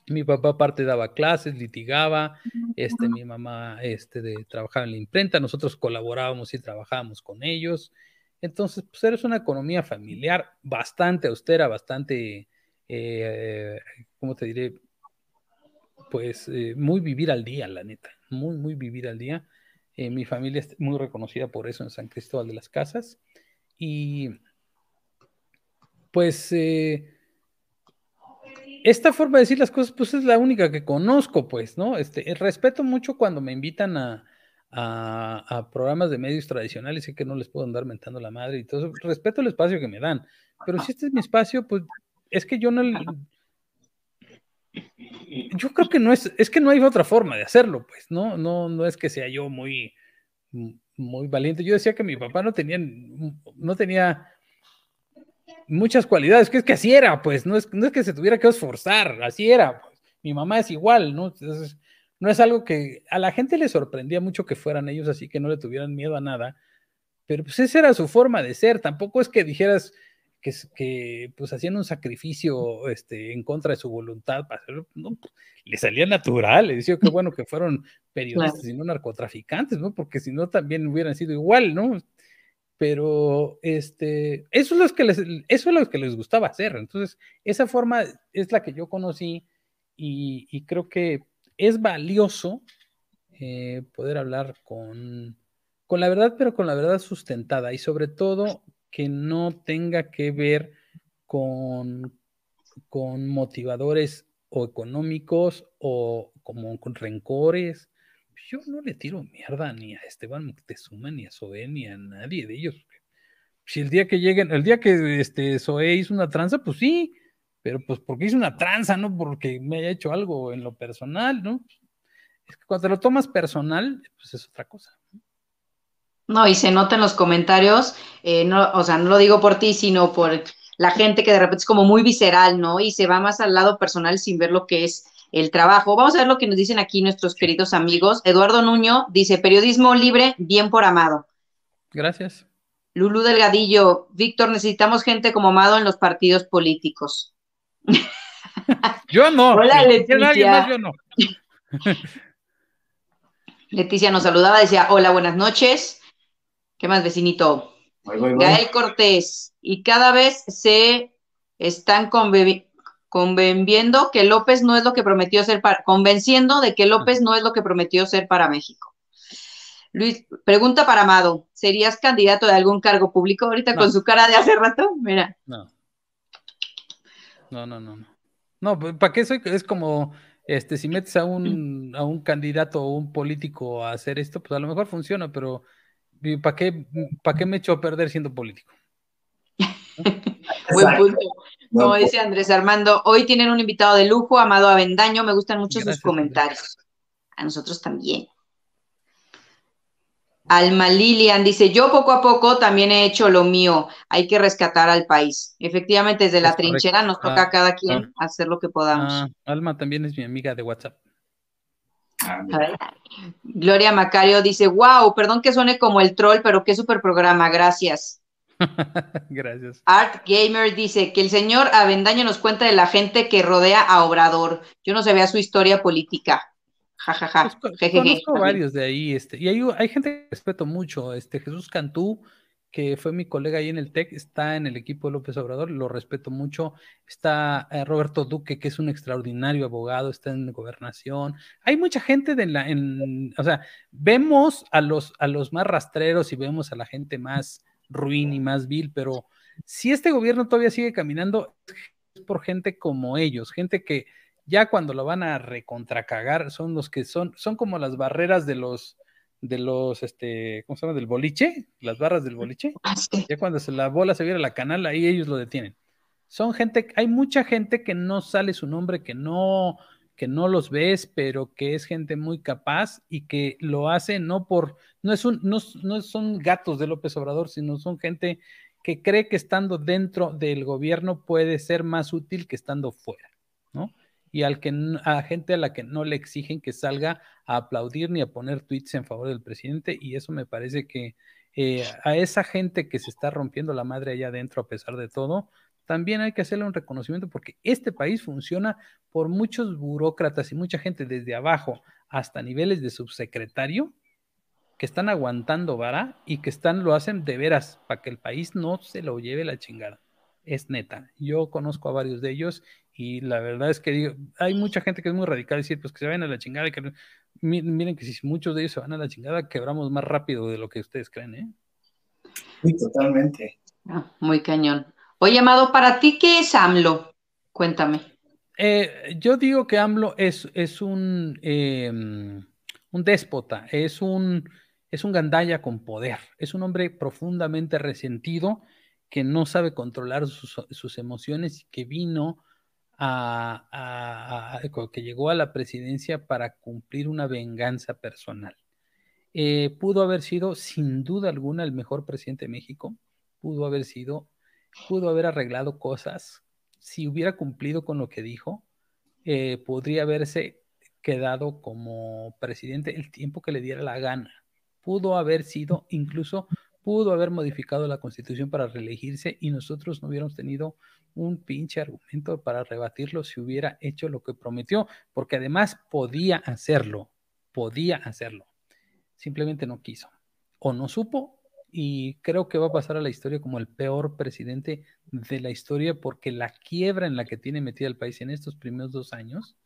mi papá aparte daba clases, litigaba, este, mi mamá este, de, trabajaba en la imprenta, nosotros colaborábamos y trabajábamos con ellos. Entonces, pues era una economía familiar bastante austera, bastante, eh, ¿cómo te diré? Pues eh, muy vivir al día, la neta, muy, muy vivir al día. Eh, mi familia es muy reconocida por eso en San Cristóbal de las Casas. Y pues esta forma de decir las cosas, pues es la única que conozco, pues, ¿no? Este, respeto mucho cuando me invitan a, programas de medios tradicionales, y que no les puedo andar mentando la madre y todo eso. Respeto el espacio que me dan, pero si este es mi espacio, pues es que yo no. Yo creo que no es, es que no hay otra forma de hacerlo, pues, ¿no? No, no es que sea yo muy, muy valiente. Yo decía que mi papá no tenía, no tenía muchas cualidades, que es que así era, pues, no es, no es que se tuviera que esforzar, así era, pues. mi mamá es igual, ¿no? Entonces, no es algo que a la gente le sorprendía mucho que fueran ellos así, que no le tuvieran miedo a nada, pero pues esa era su forma de ser, tampoco es que dijeras que, que pues hacían un sacrificio este, en contra de su voluntad para hacerlo, no, le salía natural, le decía que bueno que fueron periodistas y no narcotraficantes, ¿no? Porque si no también hubieran sido igual, ¿no? pero este, eso es lo que les, eso es lo que les gustaba hacer. Entonces, esa forma es la que yo conocí y, creo que es valioso eh, poder hablar con, con la verdad, pero con la verdad sustentada y sobre todo que no tenga que ver con, con motivadores o económicos o como con rencores yo no le tiro mierda ni a Esteban Moctezuma, ni a Zoé, ni a nadie de ellos. Si el día que lleguen, el día que este Zoé hizo una tranza, pues sí, pero pues porque hizo una tranza, no porque me haya hecho algo en lo personal, ¿no? Es que cuando lo tomas personal, pues es otra cosa. No, y se nota en los comentarios, eh, no, o sea, no lo digo por ti, sino por la gente que de repente es como muy visceral, ¿no? Y se va más al lado personal sin ver lo que es el trabajo. Vamos a ver lo que nos dicen aquí nuestros queridos amigos. Eduardo Nuño dice, periodismo libre, bien por amado. Gracias. Lulú Delgadillo, Víctor, necesitamos gente como Amado en los partidos políticos. Yo no. Hola, Leticia. yo no. Leticia nos saludaba, decía, hola, buenas noches. ¿Qué más, vecinito? Gael Cortés. Y cada vez se están convenciendo que López no es lo que prometió ser para, convenciendo de que López no es lo que prometió ser para México. Luis, pregunta para Amado, ¿serías candidato de algún cargo público ahorita con su cara de hace rato? Mira. No. No, no, no, no. No, pues, ¿para qué soy? Es como, este, si metes a un, a un candidato o un político a hacer esto, pues a lo mejor funciona, pero ¿para qué, para qué me echo a perder siendo político? Buen punto. Como dice Andrés Armando, hoy tienen un invitado de lujo, Amado Avendaño, me gustan mucho sus comentarios. A nosotros también. Alma Lilian dice, yo poco a poco también he hecho lo mío, hay que rescatar al país. Efectivamente, desde la trinchera nos toca a ah, cada quien ah. hacer lo que podamos. Ah, Alma también es mi amiga de WhatsApp. Gloria Macario dice, wow, perdón que suene como el troll, pero qué super programa, gracias. gracias. Art Gamer dice que el señor Avendaño nos cuenta de la gente que rodea a Obrador. Yo no sabía su historia política. Ja, ja, ja. Pues, conozco varios de ahí, este, y hay, hay gente que respeto mucho, este, Jesús Cantú, que fue mi colega ahí en el TEC, está en el equipo de López Obrador, lo respeto mucho. Está eh, Roberto Duque, que es un extraordinario abogado, está en gobernación. Hay mucha gente de la, en, o sea, vemos a los, a los más rastreros y vemos a la gente más ruin y más vil, pero si este gobierno todavía sigue caminando, es por gente como ellos, gente que ya cuando lo van a recontracagar son los que son, son como las barreras de los, de los, este, ¿cómo se llama? Del boliche, las barras del boliche. Ah, ya cuando se, la bola se viera a la canal, ahí ellos lo detienen. Son gente, hay mucha gente que no sale su nombre, que no, que no los ves, pero que es gente muy capaz y que lo hace no por, no es un, no, no son gatos de López Obrador, sino son gente que cree que estando dentro del gobierno puede ser más útil que estando fuera, ¿no? Y al que, a gente a la que no le exigen que salga a aplaudir ni a poner tweets en favor del presidente y eso me parece que eh, a esa gente que se está rompiendo la madre allá adentro a pesar de todo, también hay que hacerle un reconocimiento porque este país funciona por muchos burócratas y mucha gente desde abajo hasta niveles de subsecretario que están aguantando vara y que están lo hacen de veras para que el país no se lo lleve la chingada. Es neta. Yo conozco a varios de ellos y la verdad es que digo, hay mucha gente que es muy radical decir, pues que se vayan a la chingada. Y que, miren que si muchos de ellos se van a la chingada, quebramos más rápido de lo que ustedes creen, ¿eh? Sí, totalmente. Ah, muy cañón. Oye, Amado, ¿para ti qué es AMLO? Cuéntame. Eh, yo digo que AMLO es, es un, em, un déspota, es un, es un gandalla con poder, es un hombre profundamente resentido que no sabe controlar sus, sus emociones y que vino a, que llegó a la presidencia para cumplir una venganza personal. Eh, pudo haber sido, sin duda alguna, el mejor presidente de México, pudo haber sido, pudo haber arreglado cosas, si hubiera cumplido con lo que dijo, eh, podría haberse quedado como presidente el tiempo que le diera la gana. Pudo haber sido, incluso pudo haber modificado la constitución para reelegirse y nosotros no hubiéramos tenido un pinche argumento para rebatirlo si hubiera hecho lo que prometió, porque además podía hacerlo, podía hacerlo. Simplemente no quiso o no supo y creo que va a pasar a la historia como el peor presidente de la historia porque la quiebra en la que tiene metida el país en estos primeros dos años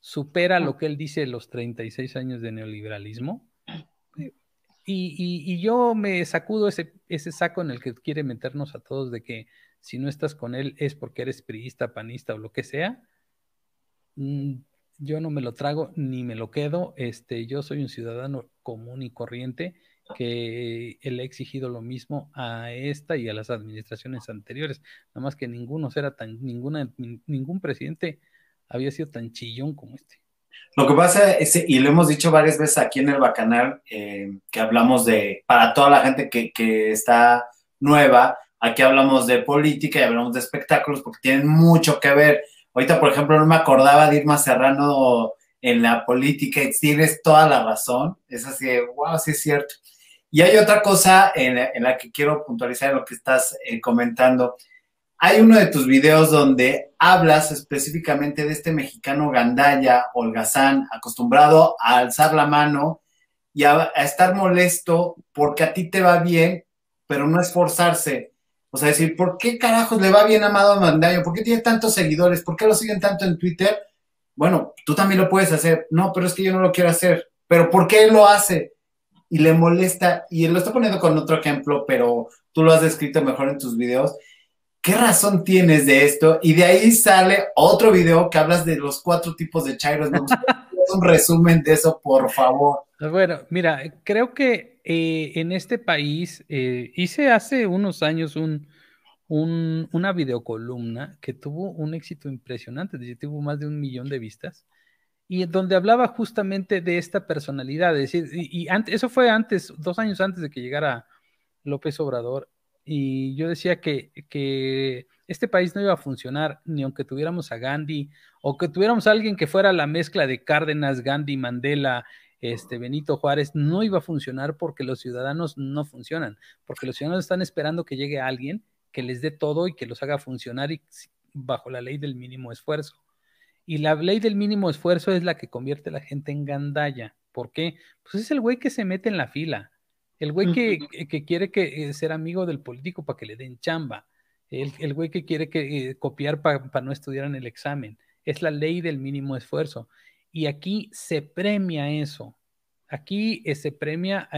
supera lo que él dice los 36 años de neoliberalismo. Y, y, yo me sacudo ese, ese saco en el que quiere meternos a todos de que si no estás con él es porque eres priista, panista o lo que sea, mm, yo no me lo trago ni me lo quedo. Este, yo soy un ciudadano común y corriente que él ha exigido lo mismo a esta y a las administraciones anteriores, nada más que ninguno era tan, ninguna, ningún presidente había sido tan chillón como este. Lo que pasa es, y lo hemos dicho varias veces aquí en el Bacanal, eh, que hablamos de, para toda la gente que, que está nueva, Aquí hablamos de política y hablamos de espectáculos porque tienen mucho que ver. Ahorita, por ejemplo, no me acordaba de Irma Serrano en la política y tienes toda la razón. Es así de, wow, sí es cierto. Y hay otra cosa en, la que quiero puntualizar en lo que estás eh, comentando. Hay uno de tus videos donde hablas específicamente de este mexicano gandaya, holgazán, acostumbrado a alzar la mano y a, estar molesto porque a ti te va bien, pero no esforzarse. O sea, decir, ¿por qué carajos le va bien a Amado Mandayo? ¿Por qué tiene tantos seguidores? ¿Por qué lo siguen tanto en Twitter? Bueno, tú también lo puedes hacer. No, pero es que yo no lo quiero hacer. ¿Pero por qué él lo hace? Y le molesta. Y él lo está poniendo con otro ejemplo, pero tú lo has descrito mejor en tus videos. ¿Qué razón tienes de esto? Y de ahí sale otro video que hablas de los cuatro tipos de chairos. un resumen de eso, por favor. Bueno, mira, creo que eh, en este país eh, hice hace unos años un, una videocolumna que tuvo un éxito impresionante, tuvo más de un millón de vistas, y donde hablaba justamente de esta personalidad, es decir, y, eso fue antes, dos años antes de que llegara López Obrador, y yo decía que, que este país no iba a funcionar ni aunque tuviéramos a Gandhi o que tuviéramos a alguien que fuera la mezcla de Cárdenas, Gandhi, Mandela, este, Benito Juárez, no iba a funcionar porque los ciudadanos no funcionan, porque los ciudadanos están esperando que llegue alguien que les dé todo y que los haga funcionar y, bajo la ley del mínimo esfuerzo. Y la ley del mínimo esfuerzo es la que convierte a la gente en gandalla. ¿Por qué? Pues es el güey que se mete en la fila, el güey que, quiere que, eh, ser amigo del político para que le den chamba, el, güey que quiere que, eh, copiar para no estudiar en el examen. Es la ley del mínimo esfuerzo. Y aquí se premia eso. Aquí eh, se premia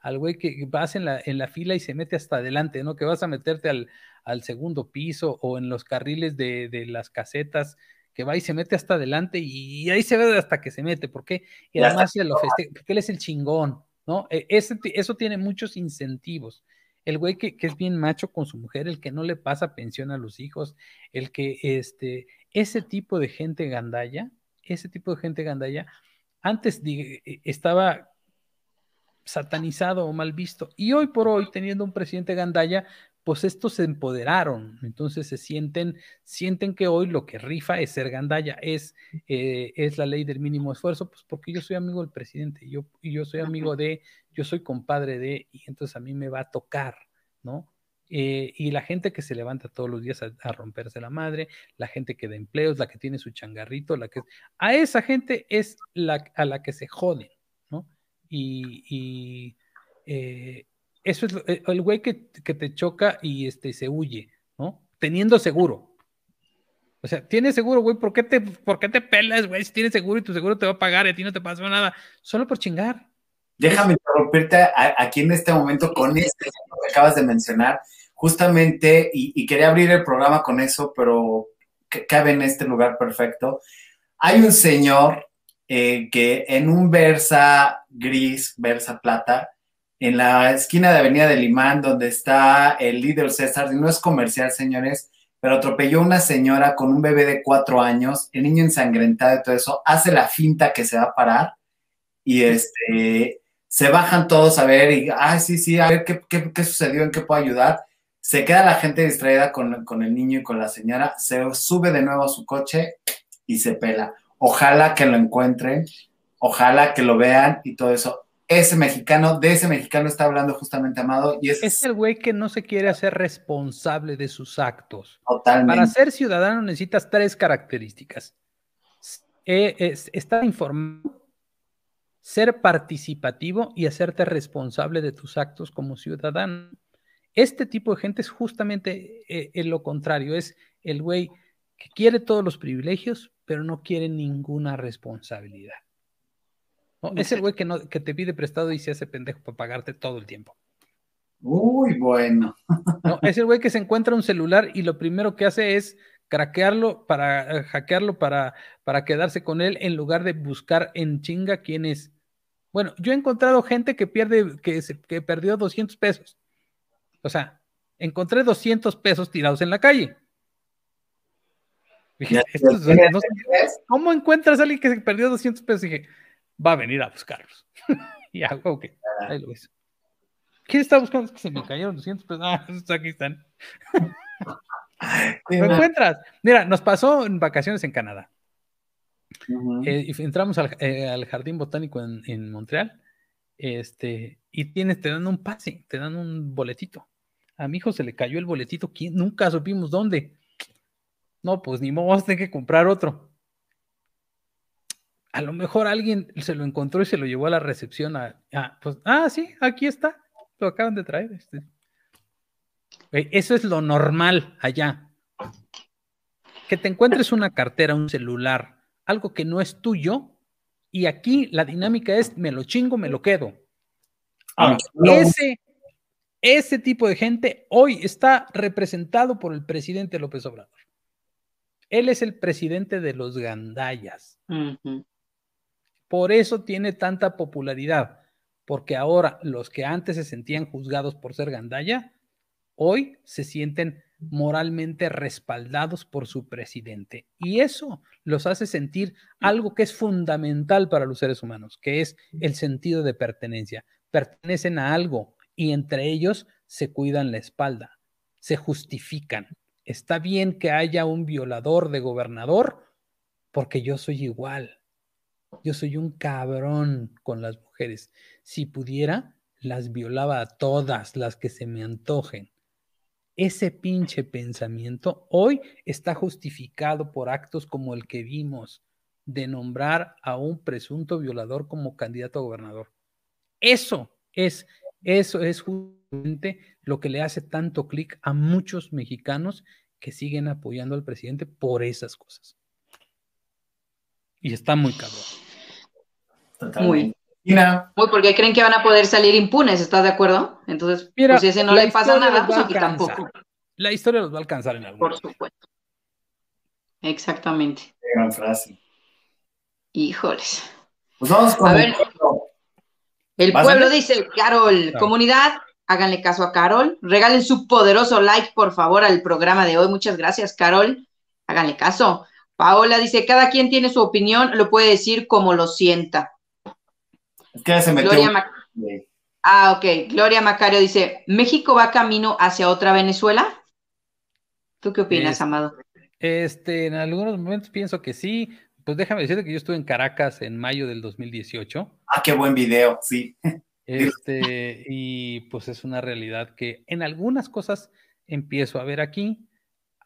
al güey que vas en la, en la fila y se mete hasta adelante, ¿no? Que vas a meterte al, segundo piso o en los carriles de, las casetas, que va y se mete hasta adelante y, ahí se ve hasta que se mete. ¿Por qué? Y además se lo festeja, porque él es el chingón, ¿no? E, eso tiene muchos incentivos el güey que, es bien macho con su mujer, el que no le pasa pensión a los hijos, el que, este, ese tipo de gente gandaya, ese tipo de gente gandaya, antes e, estaba satanizado o mal visto, y hoy por hoy, teniendo un presidente gandaya, pues estos se empoderaron, entonces se sienten, sienten que hoy lo que rifa es ser gandaya, es, eh, es la ley del mínimo esfuerzo, pues porque yo soy amigo del presidente, yo, y yo soy amigo de, yo soy compadre de, y entonces a mí me va a tocar, ¿no? Eh, y la gente que se levanta todos los días a, romperse la madre, la gente que da empleos, la que tiene su changarrito, la que a esa gente es la a la que se joden, ¿no? Y, eh, eso es eh, el güey que, te choca y este, se huye, ¿no? Teniendo seguro. O sea, tienes seguro, güey, ¿por qué te, por qué te pelas, güey? Si tienes seguro y tu seguro te va a pagar y a ti no te pasó nada, solo por chingar. Déjame interrumpirte aquí en este momento con este que acabas de mencionar, justamente, y, quería abrir el programa con eso, pero cabe en este lugar perfecto. Hay un señor eh, que en un Versa gris, Versa plata, en la esquina de Avenida de Limán, donde está el líder César, no es comercial, señores, pero atropelló una señora con un bebé de cuatro años, el niño ensangrentado y todo eso, hace la finta que se va a parar y este, se bajan todos a ver y, ay, sí, sí, a ver qué, qué, sucedió, en qué puedo ayudar. Se queda la gente distraída con, con el niño y con la señora, se sube de nuevo a su coche y se pela. Ojalá que lo encuentren, ojalá que lo vean y todo eso ese mexicano, de ese mexicano está hablando justamente Amado. Y es, el güey que no se quiere hacer responsable de sus actos. Totalmente. Para ser ciudadano necesitas tres características. Eh, estar informado, ser participativo y hacerte responsable de tus actos como ciudadano. Este tipo de gente es justamente eh, lo contrario, es el güey que quiere todos los privilegios, pero no quiere ninguna responsabilidad. Es el güey que, no, que te pide prestado y se hace pendejo para pagarte todo el tiempo. Uy, bueno. No, es el güey que se encuentra un celular y lo primero que hace es craquearlo para eh, hackearlo para, para quedarse con él en lugar de buscar en chinga quién es. Bueno, yo he encontrado gente que pierde, que, se, que perdió 200 pesos. O sea, encontré 200 pesos tirados en la calle. ¿Cómo encuentras a alguien que se perdió 200 pesos? Dije, va a venir a buscarlos. y hago, ok, ahí lo ves. ¿Quién está buscando? Es que se me cayeron 200 pesos. Ah, aquí están. ¿Lo encuentras? Mira, nos pasó en vacaciones en Canadá. Eh, entramos al, eh, al, jardín botánico en, en, Montreal. Este, y tienes, te dan un pase, te dan un boletito. A mi hijo se le cayó el boletito, ¿quién? nunca supimos dónde. No, pues ni modo, vas a tener que comprar otro. A lo mejor alguien se lo encontró y se lo llevó a la recepción. A, pues, ah, sí, aquí está, lo acaban de traer. Este. Eso es lo normal allá. Que te encuentres una cartera, un celular, algo que no es tuyo, y aquí la dinámica es me lo chingo, me lo quedo. Ah, ese, ese tipo de gente hoy está representado por el presidente López Obrador. Él es el presidente de los gandayas. Por eso tiene tanta popularidad, porque ahora los que antes se sentían juzgados por ser gandaya, hoy se sienten moralmente respaldados por su presidente. Y eso los hace sentir algo que es fundamental para los seres humanos, que es el sentido de pertenencia pertenecen a algo y entre ellos se cuidan la espalda, se justifican. Está bien que haya un violador de gobernador porque yo soy igual. Yo soy un cabrón con las mujeres. Si pudiera, las violaba a todas las que se me antojen. Ese pinche pensamiento hoy está justificado por actos como el que vimos de nombrar a un presunto violador como candidato a gobernador. Eso es, eso es justamente lo que le hace tanto clic a muchos mexicanos que siguen apoyando al presidente por esas cosas. Y está muy cabrón. Muy. Muy, porque creen que van a poder salir impunes, ¿estás de acuerdo? Entonces, pues si ese no le pasa nada, pues aquí tampoco. La historia los va a alcanzar en algún Por supuesto. Exactamente. Qué gran frase. Híjoles. Pues vamos con a ver, el pueblo dice, Carol, comunidad, háganle caso a Carol, regalen su poderoso like, por favor, al programa de hoy. Muchas gracias, Carol. Háganle caso. Paola dice, cada quien tiene su opinión, lo puede decir como lo sienta. ¿Qué se metió? Gloria Ah, ok. Gloria Macario dice, ¿México va camino hacia otra Venezuela? ¿Tú qué opinas, Amado? Este, en algunos momentos pienso que sí, pues déjame decirte que yo estuve en Caracas en mayo del 2018. Ah, qué buen video, sí. Este, y pues es una realidad que en algunas cosas empiezo a ver aquí,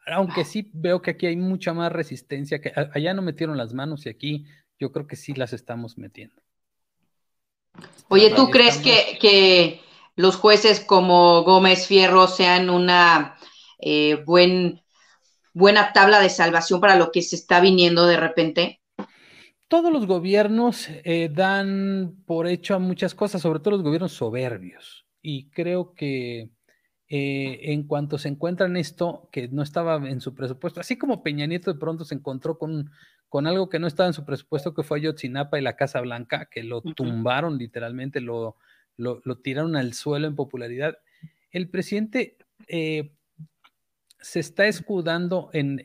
aunque sí veo que aquí hay mucha más resistencia, que allá no metieron las manos y aquí yo creo que sí las estamos metiendo. Oye, ¿tú crees que, que, los jueces como Gómez Fierro sean una eh, buen buena tabla de salvación para lo que se está viniendo de repente? Todos los gobiernos eh, dan por hecho a muchas cosas, sobre todo los gobiernos soberbios. Y creo que eh, en cuanto se encuentran esto que no estaba en su presupuesto, así como Peña Nieto de pronto se encontró con, con algo que no estaba en su presupuesto, que fue Ayotzinapa y la Casa Blanca, que lo tumbaron literalmente, lo, lo, tiraron al suelo en popularidad. El presidente eh, se está escudando en,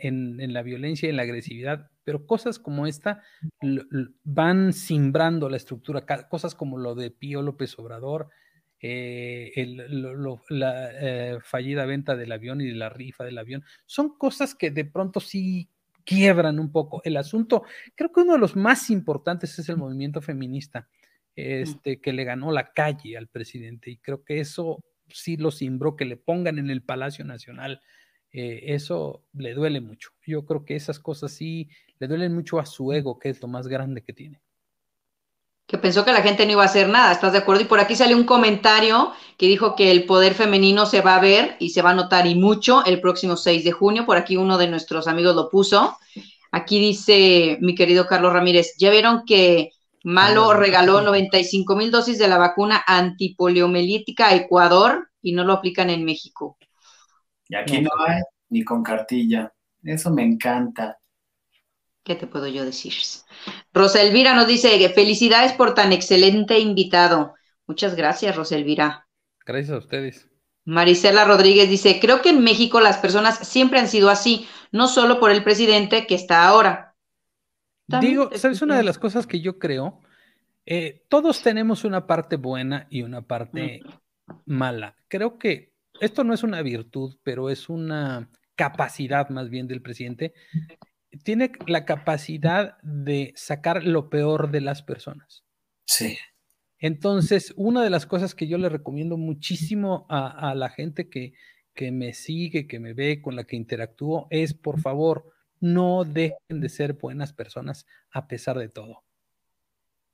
la violencia y en la agresividad, pero cosas como esta van simbrando la estructura, cosas como lo de Pío López Obrador, eh, la eh, fallida venta del avión y la rifa del avión, son cosas que de pronto sí quiebran un poco el asunto. Creo que uno de los más importantes es el movimiento feminista, este, que le ganó la calle al presidente, y creo que eso sí lo simbró, que le pongan en el Palacio Nacional eh, eso le duele mucho. Yo creo que esas cosas sí le duelen mucho a su ego, que es lo más grande que tiene. Que pensó que la gente no iba a hacer nada, ¿estás de acuerdo? Y por aquí sale un comentario que dijo que el poder femenino se va a ver y se va a notar y mucho el próximo 6 de junio. Por aquí uno de nuestros amigos lo puso. Aquí dice mi querido Carlos Ramírez, ya vieron que Malo ah, regaló 95 mil dosis de la vacuna antipoliomelítica a Ecuador y no lo aplican en México. Y aquí no, hay ni con cartilla. Eso me encanta. ¿Qué te puedo yo decir? Rosa Elvira nos dice, felicidades por tan excelente invitado. Muchas gracias, Rosa Elvira. Gracias a ustedes. Marisela Rodríguez dice, creo que en México las personas siempre han sido así, no solo por el presidente que está ahora. Digo, ¿sabes una de las cosas que yo creo? Eh, todos tenemos una parte buena y una parte mala. Creo que esto no es una virtud, pero es una capacidad más bien del presidente. Tiene la capacidad de sacar lo peor de las personas. Sí. Entonces, una de las cosas que yo le recomiendo muchísimo a, la gente que, que me sigue, que me ve, con la que interactúo, es por favor, no dejen de ser buenas personas a pesar de todo.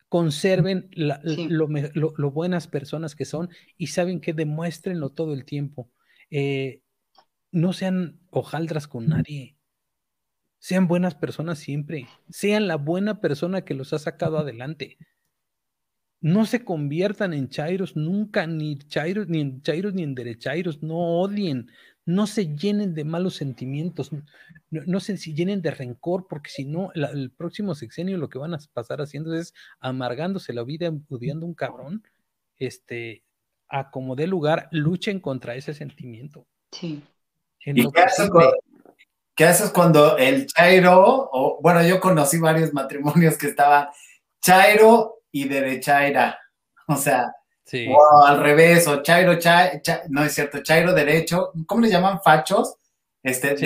Conserven lo, buenas personas que son y saben que demuéstrenlo todo el tiempo. Eh, no sean hojaldras con nadie. Sean buenas personas siempre. Sean la buena persona que los ha sacado adelante. No se conviertan en chairos nunca, ni chairos, ni en chairos, ni en derechairos. No odien, no se llenen de malos sentimientos, no, se llenen de rencor, porque si no, el próximo sexenio lo que van a pasar haciendo es amargándose la vida, odiando un cabrón. Este, a como dé lugar, luchen contra ese sentimiento. Sí. ¿Y qué haces, cuando, el Chairo, o bueno, yo conocí varios matrimonios que estaban Chairo y derechaira, o sea, o al revés, o Chairo, no es cierto, Chairo derecho, ¿cómo le llaman? Fachos, este,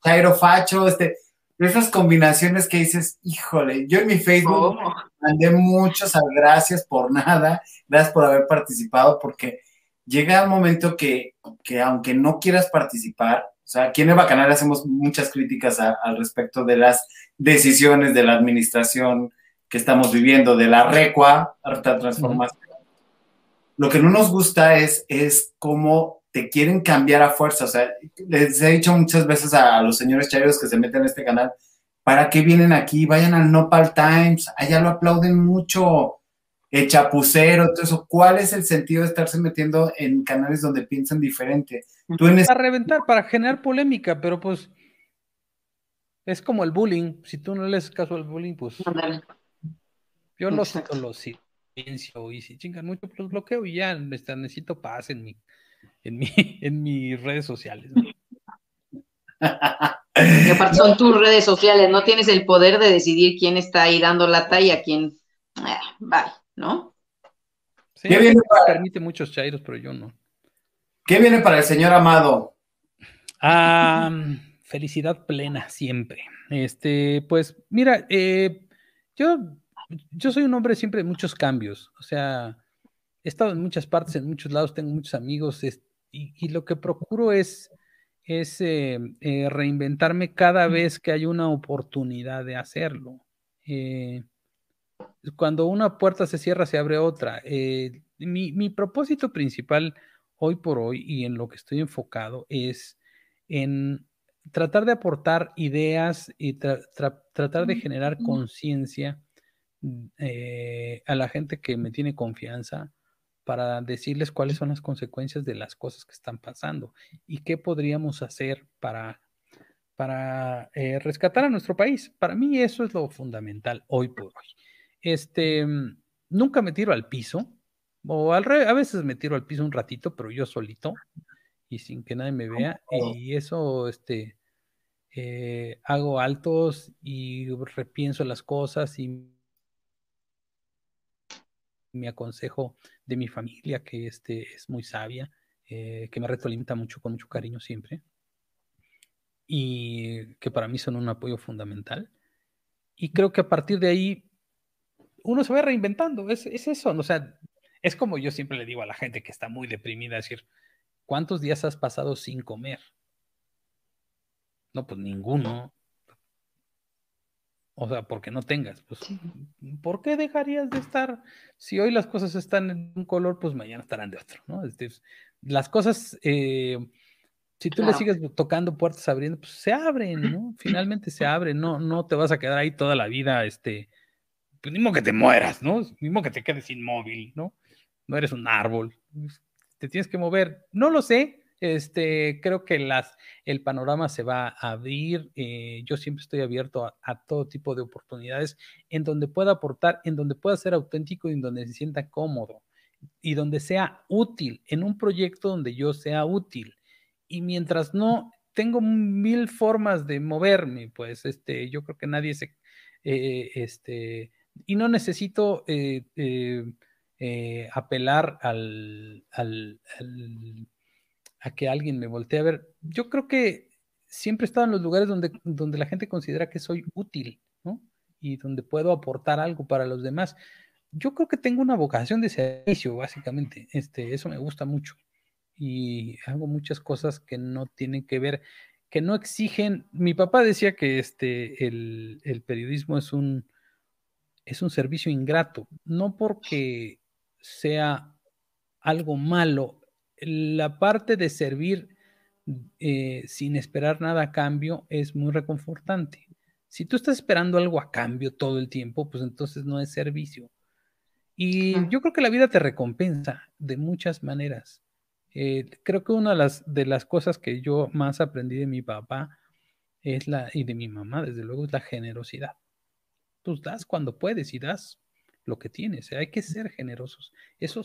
Chairo facho, este, esas combinaciones que dices, híjole, yo en mi Facebook mandé muchos gracias por nada, gracias por haber participado, porque llega un momento que, que aunque no quieras participar, sea, aquí en el Bacanal hacemos muchas críticas al respecto de las decisiones de la administración que estamos viviendo, de la recua, alta transformación. Lo que no nos gusta es, es cómo te quieren cambiar a fuerza. O sea, les he dicho muchas veces a, los señores chayos que se meten en este canal, ¿para qué vienen aquí? Vayan al Nopal Times, allá lo aplauden mucho el chapucero, todo eso. ¿Cuál es el sentido de estarse metiendo en canales donde piensan diferente? Tú en Para reventar, para generar polémica, pero pues es como el bullying. Si tú no le haces caso al bullying, pues. Yo lo, lo silencio y si chingan mucho, pues los bloqueo y ya necesito paz en mi, en mi, en mis redes sociales. aparte son tus redes sociales, no tienes el poder de decidir quién está ahí dando la talla, quién. vale. Ah, ¿no? Sí, ¿Qué viene para... permite muchos chairos, pero yo no. ¿Qué viene para el señor Amado? Ah, felicidad plena siempre. Este, pues, mira, eh, yo, yo soy un hombre siempre de muchos cambios. O sea, he estado en muchas partes, en muchos lados, tengo muchos amigos, y, lo que procuro es, es eh, eh, reinventarme cada vez que hay una oportunidad de hacerlo. Eh, cuando una puerta se cierra, se abre otra. Eh, mi, propósito principal hoy por hoy y en lo que estoy enfocado es en tratar de aportar ideas y tratar de generar conciencia eh, a la gente que me tiene confianza para decirles cuáles son las consecuencias de las cosas que están pasando y qué podríamos hacer para, para eh, rescatar a nuestro país. Para mí eso es lo fundamental hoy por hoy este, nunca me tiro al piso, o al a veces me tiro al piso un ratito, pero yo solito y sin que nadie me vea, y eso, este, eh, hago altos y repienso las cosas y me aconsejo de mi familia, que este, es muy sabia, eh, que me retroalimenta mucho, con mucho cariño siempre, y que para mí son un apoyo fundamental. Y creo que a partir de ahí uno se va reinventando, es, eso, o sea, es como yo siempre le digo a la gente que está muy deprimida, decir, ¿cuántos días has pasado sin comer? No, pues ninguno. O sea, porque no tengas, pues, ¿por qué dejarías de estar? Si hoy las cosas están en un color, pues mañana estarán de otro, ¿no? las cosas, eh, si tú le sigues tocando puertas abriendo, pues se abren, ¿no? Finalmente se abren, no, no te vas a quedar ahí toda la vida, este, pues mismo que te mueras, ¿no? Mismo que te quedes inmóvil, ¿no? No eres un árbol, te tienes que mover. No lo sé, este, creo que las, el panorama se va a abrir. Eh, yo siempre estoy abierto a, todo tipo de oportunidades en donde pueda aportar, en donde pueda ser auténtico y en donde se sienta cómodo y donde sea útil, en un proyecto donde yo sea útil. Y mientras no tengo mil formas de moverme, pues este, yo creo que nadie se, eh, este, y no necesito eh, eh, apelar al, a que alguien me voltee a ver. Yo creo que siempre he estado en los lugares donde, donde la gente considera que soy útil, ¿no? Y donde puedo aportar algo para los demás. yo creo que tengo una vocación de servicio, básicamente. Este, eso me gusta mucho. Y hago muchas cosas que no tienen que ver, que no exigen. Mi papá decía que este, el, el periodismo es un, es un servicio ingrato, no porque sea algo malo. La parte de servir eh, sin esperar nada a cambio es muy reconfortante. Si tú estás esperando algo a cambio todo el tiempo, pues entonces no es servicio. Y yo creo que la vida te recompensa de muchas maneras. Eh, creo que una de las, de las cosas que yo más aprendí de mi papá es la, y de mi mamá, desde luego, es la generosidad. Tú das cuando puedes y das lo que tienes. Hay que ser generosos. Eso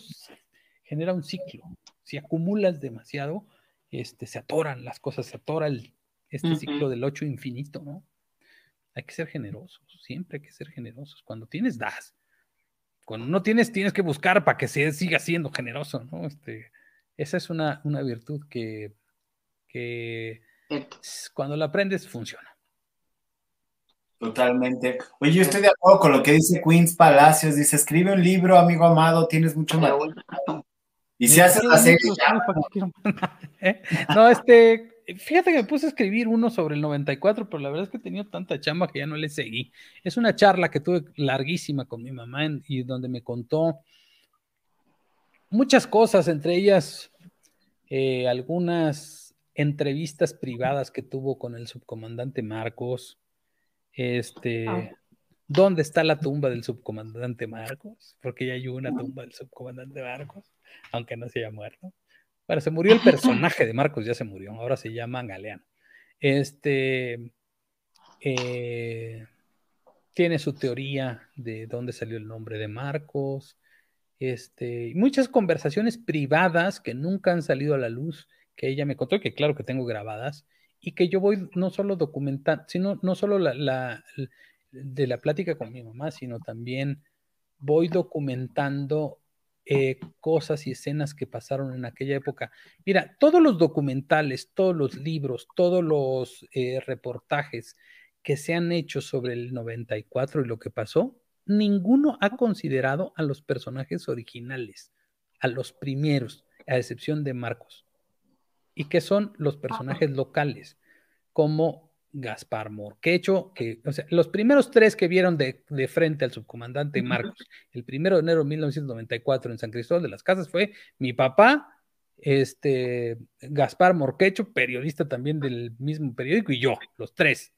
genera un ciclo. Si acumulas demasiado, este, se atoran las cosas, se atora el, este ciclo del ocho infinito, ¿no? Hay que ser generosos, siempre hay que ser generosos. Cuando tienes, das. Cuando no tienes, tienes que buscar para que se siga siendo generoso, ¿no? Este, esa es una, una virtud que, que cuando la aprendes funciona. Totalmente. Oye, yo estoy de acuerdo con lo que dice Queens Palacios. Dice, escribe un libro, amigo amado, tienes mucho más. Y si haces la serie. ¿Eh? No, este, fíjate que me puse a escribir uno sobre el 94, pero la verdad es que he tenido tanta chamba que ya no le seguí. Es una charla que tuve larguísima con mi mamá y donde me contó muchas cosas, entre ellas eh, algunas entrevistas privadas que tuvo con el subcomandante Marcos. Este, ah. ¿dónde está la tumba del subcomandante Marcos? Porque ya hay una tumba del subcomandante Marcos aunque no se haya muerto. Bueno, se murió el personaje de Marcos, ya se murió, ahora se llama Galeano. Este eh, tiene su teoría de dónde salió el nombre de Marcos. Este, muchas conversaciones privadas que nunca han salido a la luz, que ella me contó, que claro que tengo grabadas, y que yo voy no solo documentando, sino no solo la, de la plática con mi mamá, sino también voy documentando eh, cosas y escenas que pasaron en aquella época. Mira, todos los documentales, todos los libros, todos los eh, reportajes que se han hecho sobre el 94 y lo que pasó, ninguno ha considerado a los personajes originales, a los primeros, a excepción de Marcos, y que son los personajes locales, como Gaspar Morquecho, que, o sea, los primeros tres que vieron de, frente al subcomandante Marcos, el primero de enero de 1994 en San Cristóbal de las Casas fue mi papá, este, Gaspar Morquecho, periodista también del mismo periódico, y yo, los tres.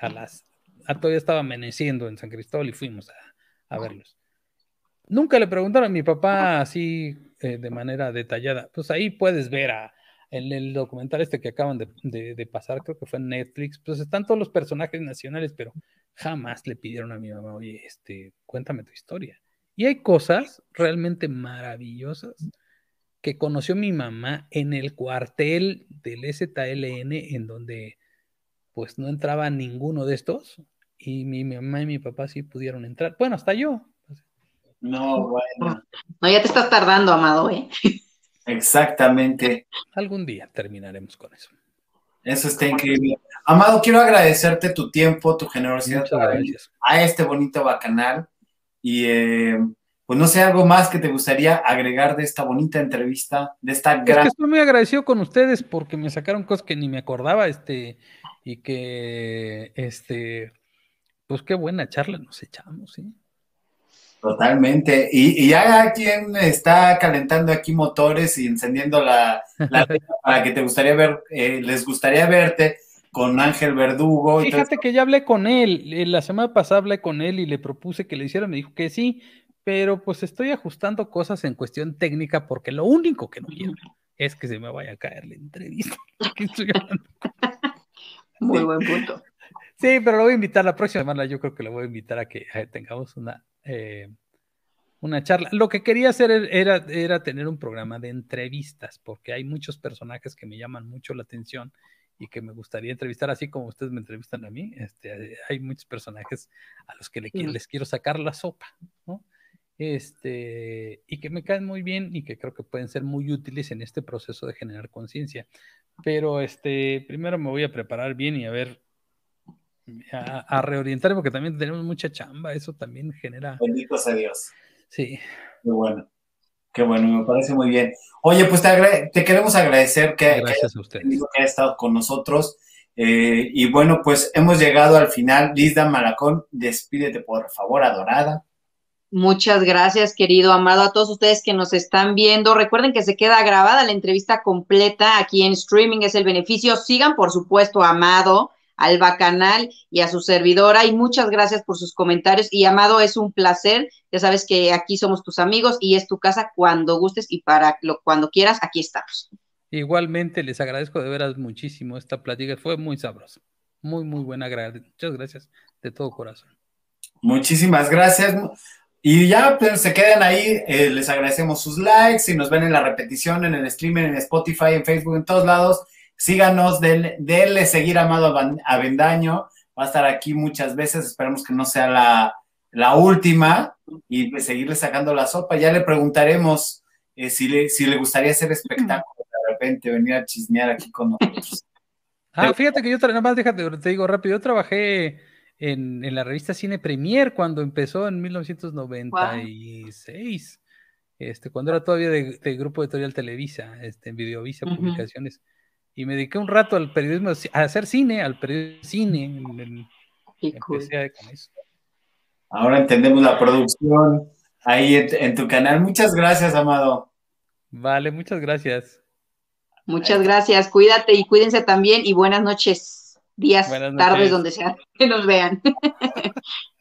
A las, a todavía estaba amaneciendo en San Cristóbal y fuimos a, verlos. Nunca le preguntaron a mi papá así eh, de manera detallada. Pues ahí puedes ver a, en el documental este que acaban de, pasar, creo que fue en Netflix, pues están todos los personajes nacionales, pero jamás le pidieron a mi mamá, oye, este, cuéntame tu historia. Y hay cosas realmente maravillosas que conoció mi mamá en el cuartel del ZLN, en donde pues no entraba ninguno de estos, y mi mamá y mi papá sí pudieron entrar. Bueno, hasta yo. No, bueno. No, ya te estás tardando, Amado, ¿eh? Exactamente. Algún día terminaremos con eso. Eso está increíble. Amado, quiero agradecerte tu tiempo, tu generosidad a este bonito bacanal. Y eh, pues no sé, algo más que te gustaría agregar de esta bonita entrevista, de esta gran. estoy muy agradecido con ustedes porque me sacaron cosas que ni me acordaba, este, y que, este, pues qué buena charla nos echamos, ¿sí? Totalmente. Y, ya quien está calentando aquí motores y encendiendo la, para que te gustaría ver, eh, les gustaría verte con Ángel Verdugo. Fíjate que ya hablé con él, eh, la semana pasada hablé con él y le propuse que le hiciera, me dijo que sí, pero pues estoy ajustando cosas en cuestión técnica porque lo único que no quiero es que se me vaya a caer la entrevista. Muy buen punto. Sí, pero lo voy a invitar la próxima semana. Yo creo que lo voy a invitar a que tengamos una eh, una charla. Lo que quería hacer er, era, era tener un programa de entrevistas, porque hay muchos personajes que me llaman mucho la atención y que me gustaría entrevistar, así como ustedes me entrevistan a mí. Este, hay muchos personajes a los que les quiero sacar la sopa, ¿no? Este, y que me caen muy bien y que creo que pueden ser muy útiles en este proceso de generar conciencia. Pero este, primero me voy a preparar bien y a ver a, reorientar, porque también tenemos mucha chamba, eso también genera. Bendito sea Dios. Sí. Qué bueno. Qué bueno, me parece muy bien. Oye, pues te, queremos agradecer que, Gracias a ustedes. que haya estado con nosotros. Eh, y bueno, pues hemos llegado al final. Lizda Malacón, despídete por favor, adorada. Muchas gracias, querido Amado, a todos ustedes que nos están viendo. Recuerden que se queda grabada la entrevista completa aquí en streaming, es el beneficio. Sigan, por supuesto, Amado, al Bacanal y a su servidora. Y muchas gracias por sus comentarios. Y Amado, es un placer. Ya sabes que aquí somos tus amigos y es tu casa cuando gustes y para lo, cuando quieras, aquí estamos. Igualmente, les agradezco de veras muchísimo esta plática. Fue muy sabrosa. Muy, muy buena. Muchas gracias de todo corazón. Muchísimas gracias. Y ya pues, se quedan ahí, eh, les agradecemos sus likes, si nos ven en la repetición, en el streaming, en Spotify, en Facebook, en todos lados, síganos, denle, seguir Amado Avendaño, va a estar aquí muchas veces, esperamos que no sea la, última y pues, seguirle sacando la sopa, ya le preguntaremos eh, si, le, si le gustaría hacer espectáculo de repente, venir a chismear aquí con nosotros. Ah, fíjate que yo, nada más déjate, te digo rápido, yo trabajé en, la revista Cine Premier cuando empezó en 1996, este, cuando era todavía de, Grupo Editorial Televisa, este, en Videovisa Publicaciones. Y me dediqué un rato al periodismo, a hacer cine, al periodismo cine. empecé con eso. Ahora entendemos la producción ahí en, tu canal. Muchas gracias, Amado. Vale, muchas gracias. Muchas gracias. Cuídate y cuídense también y buenas noches días, tardes, donde sea que nos vean.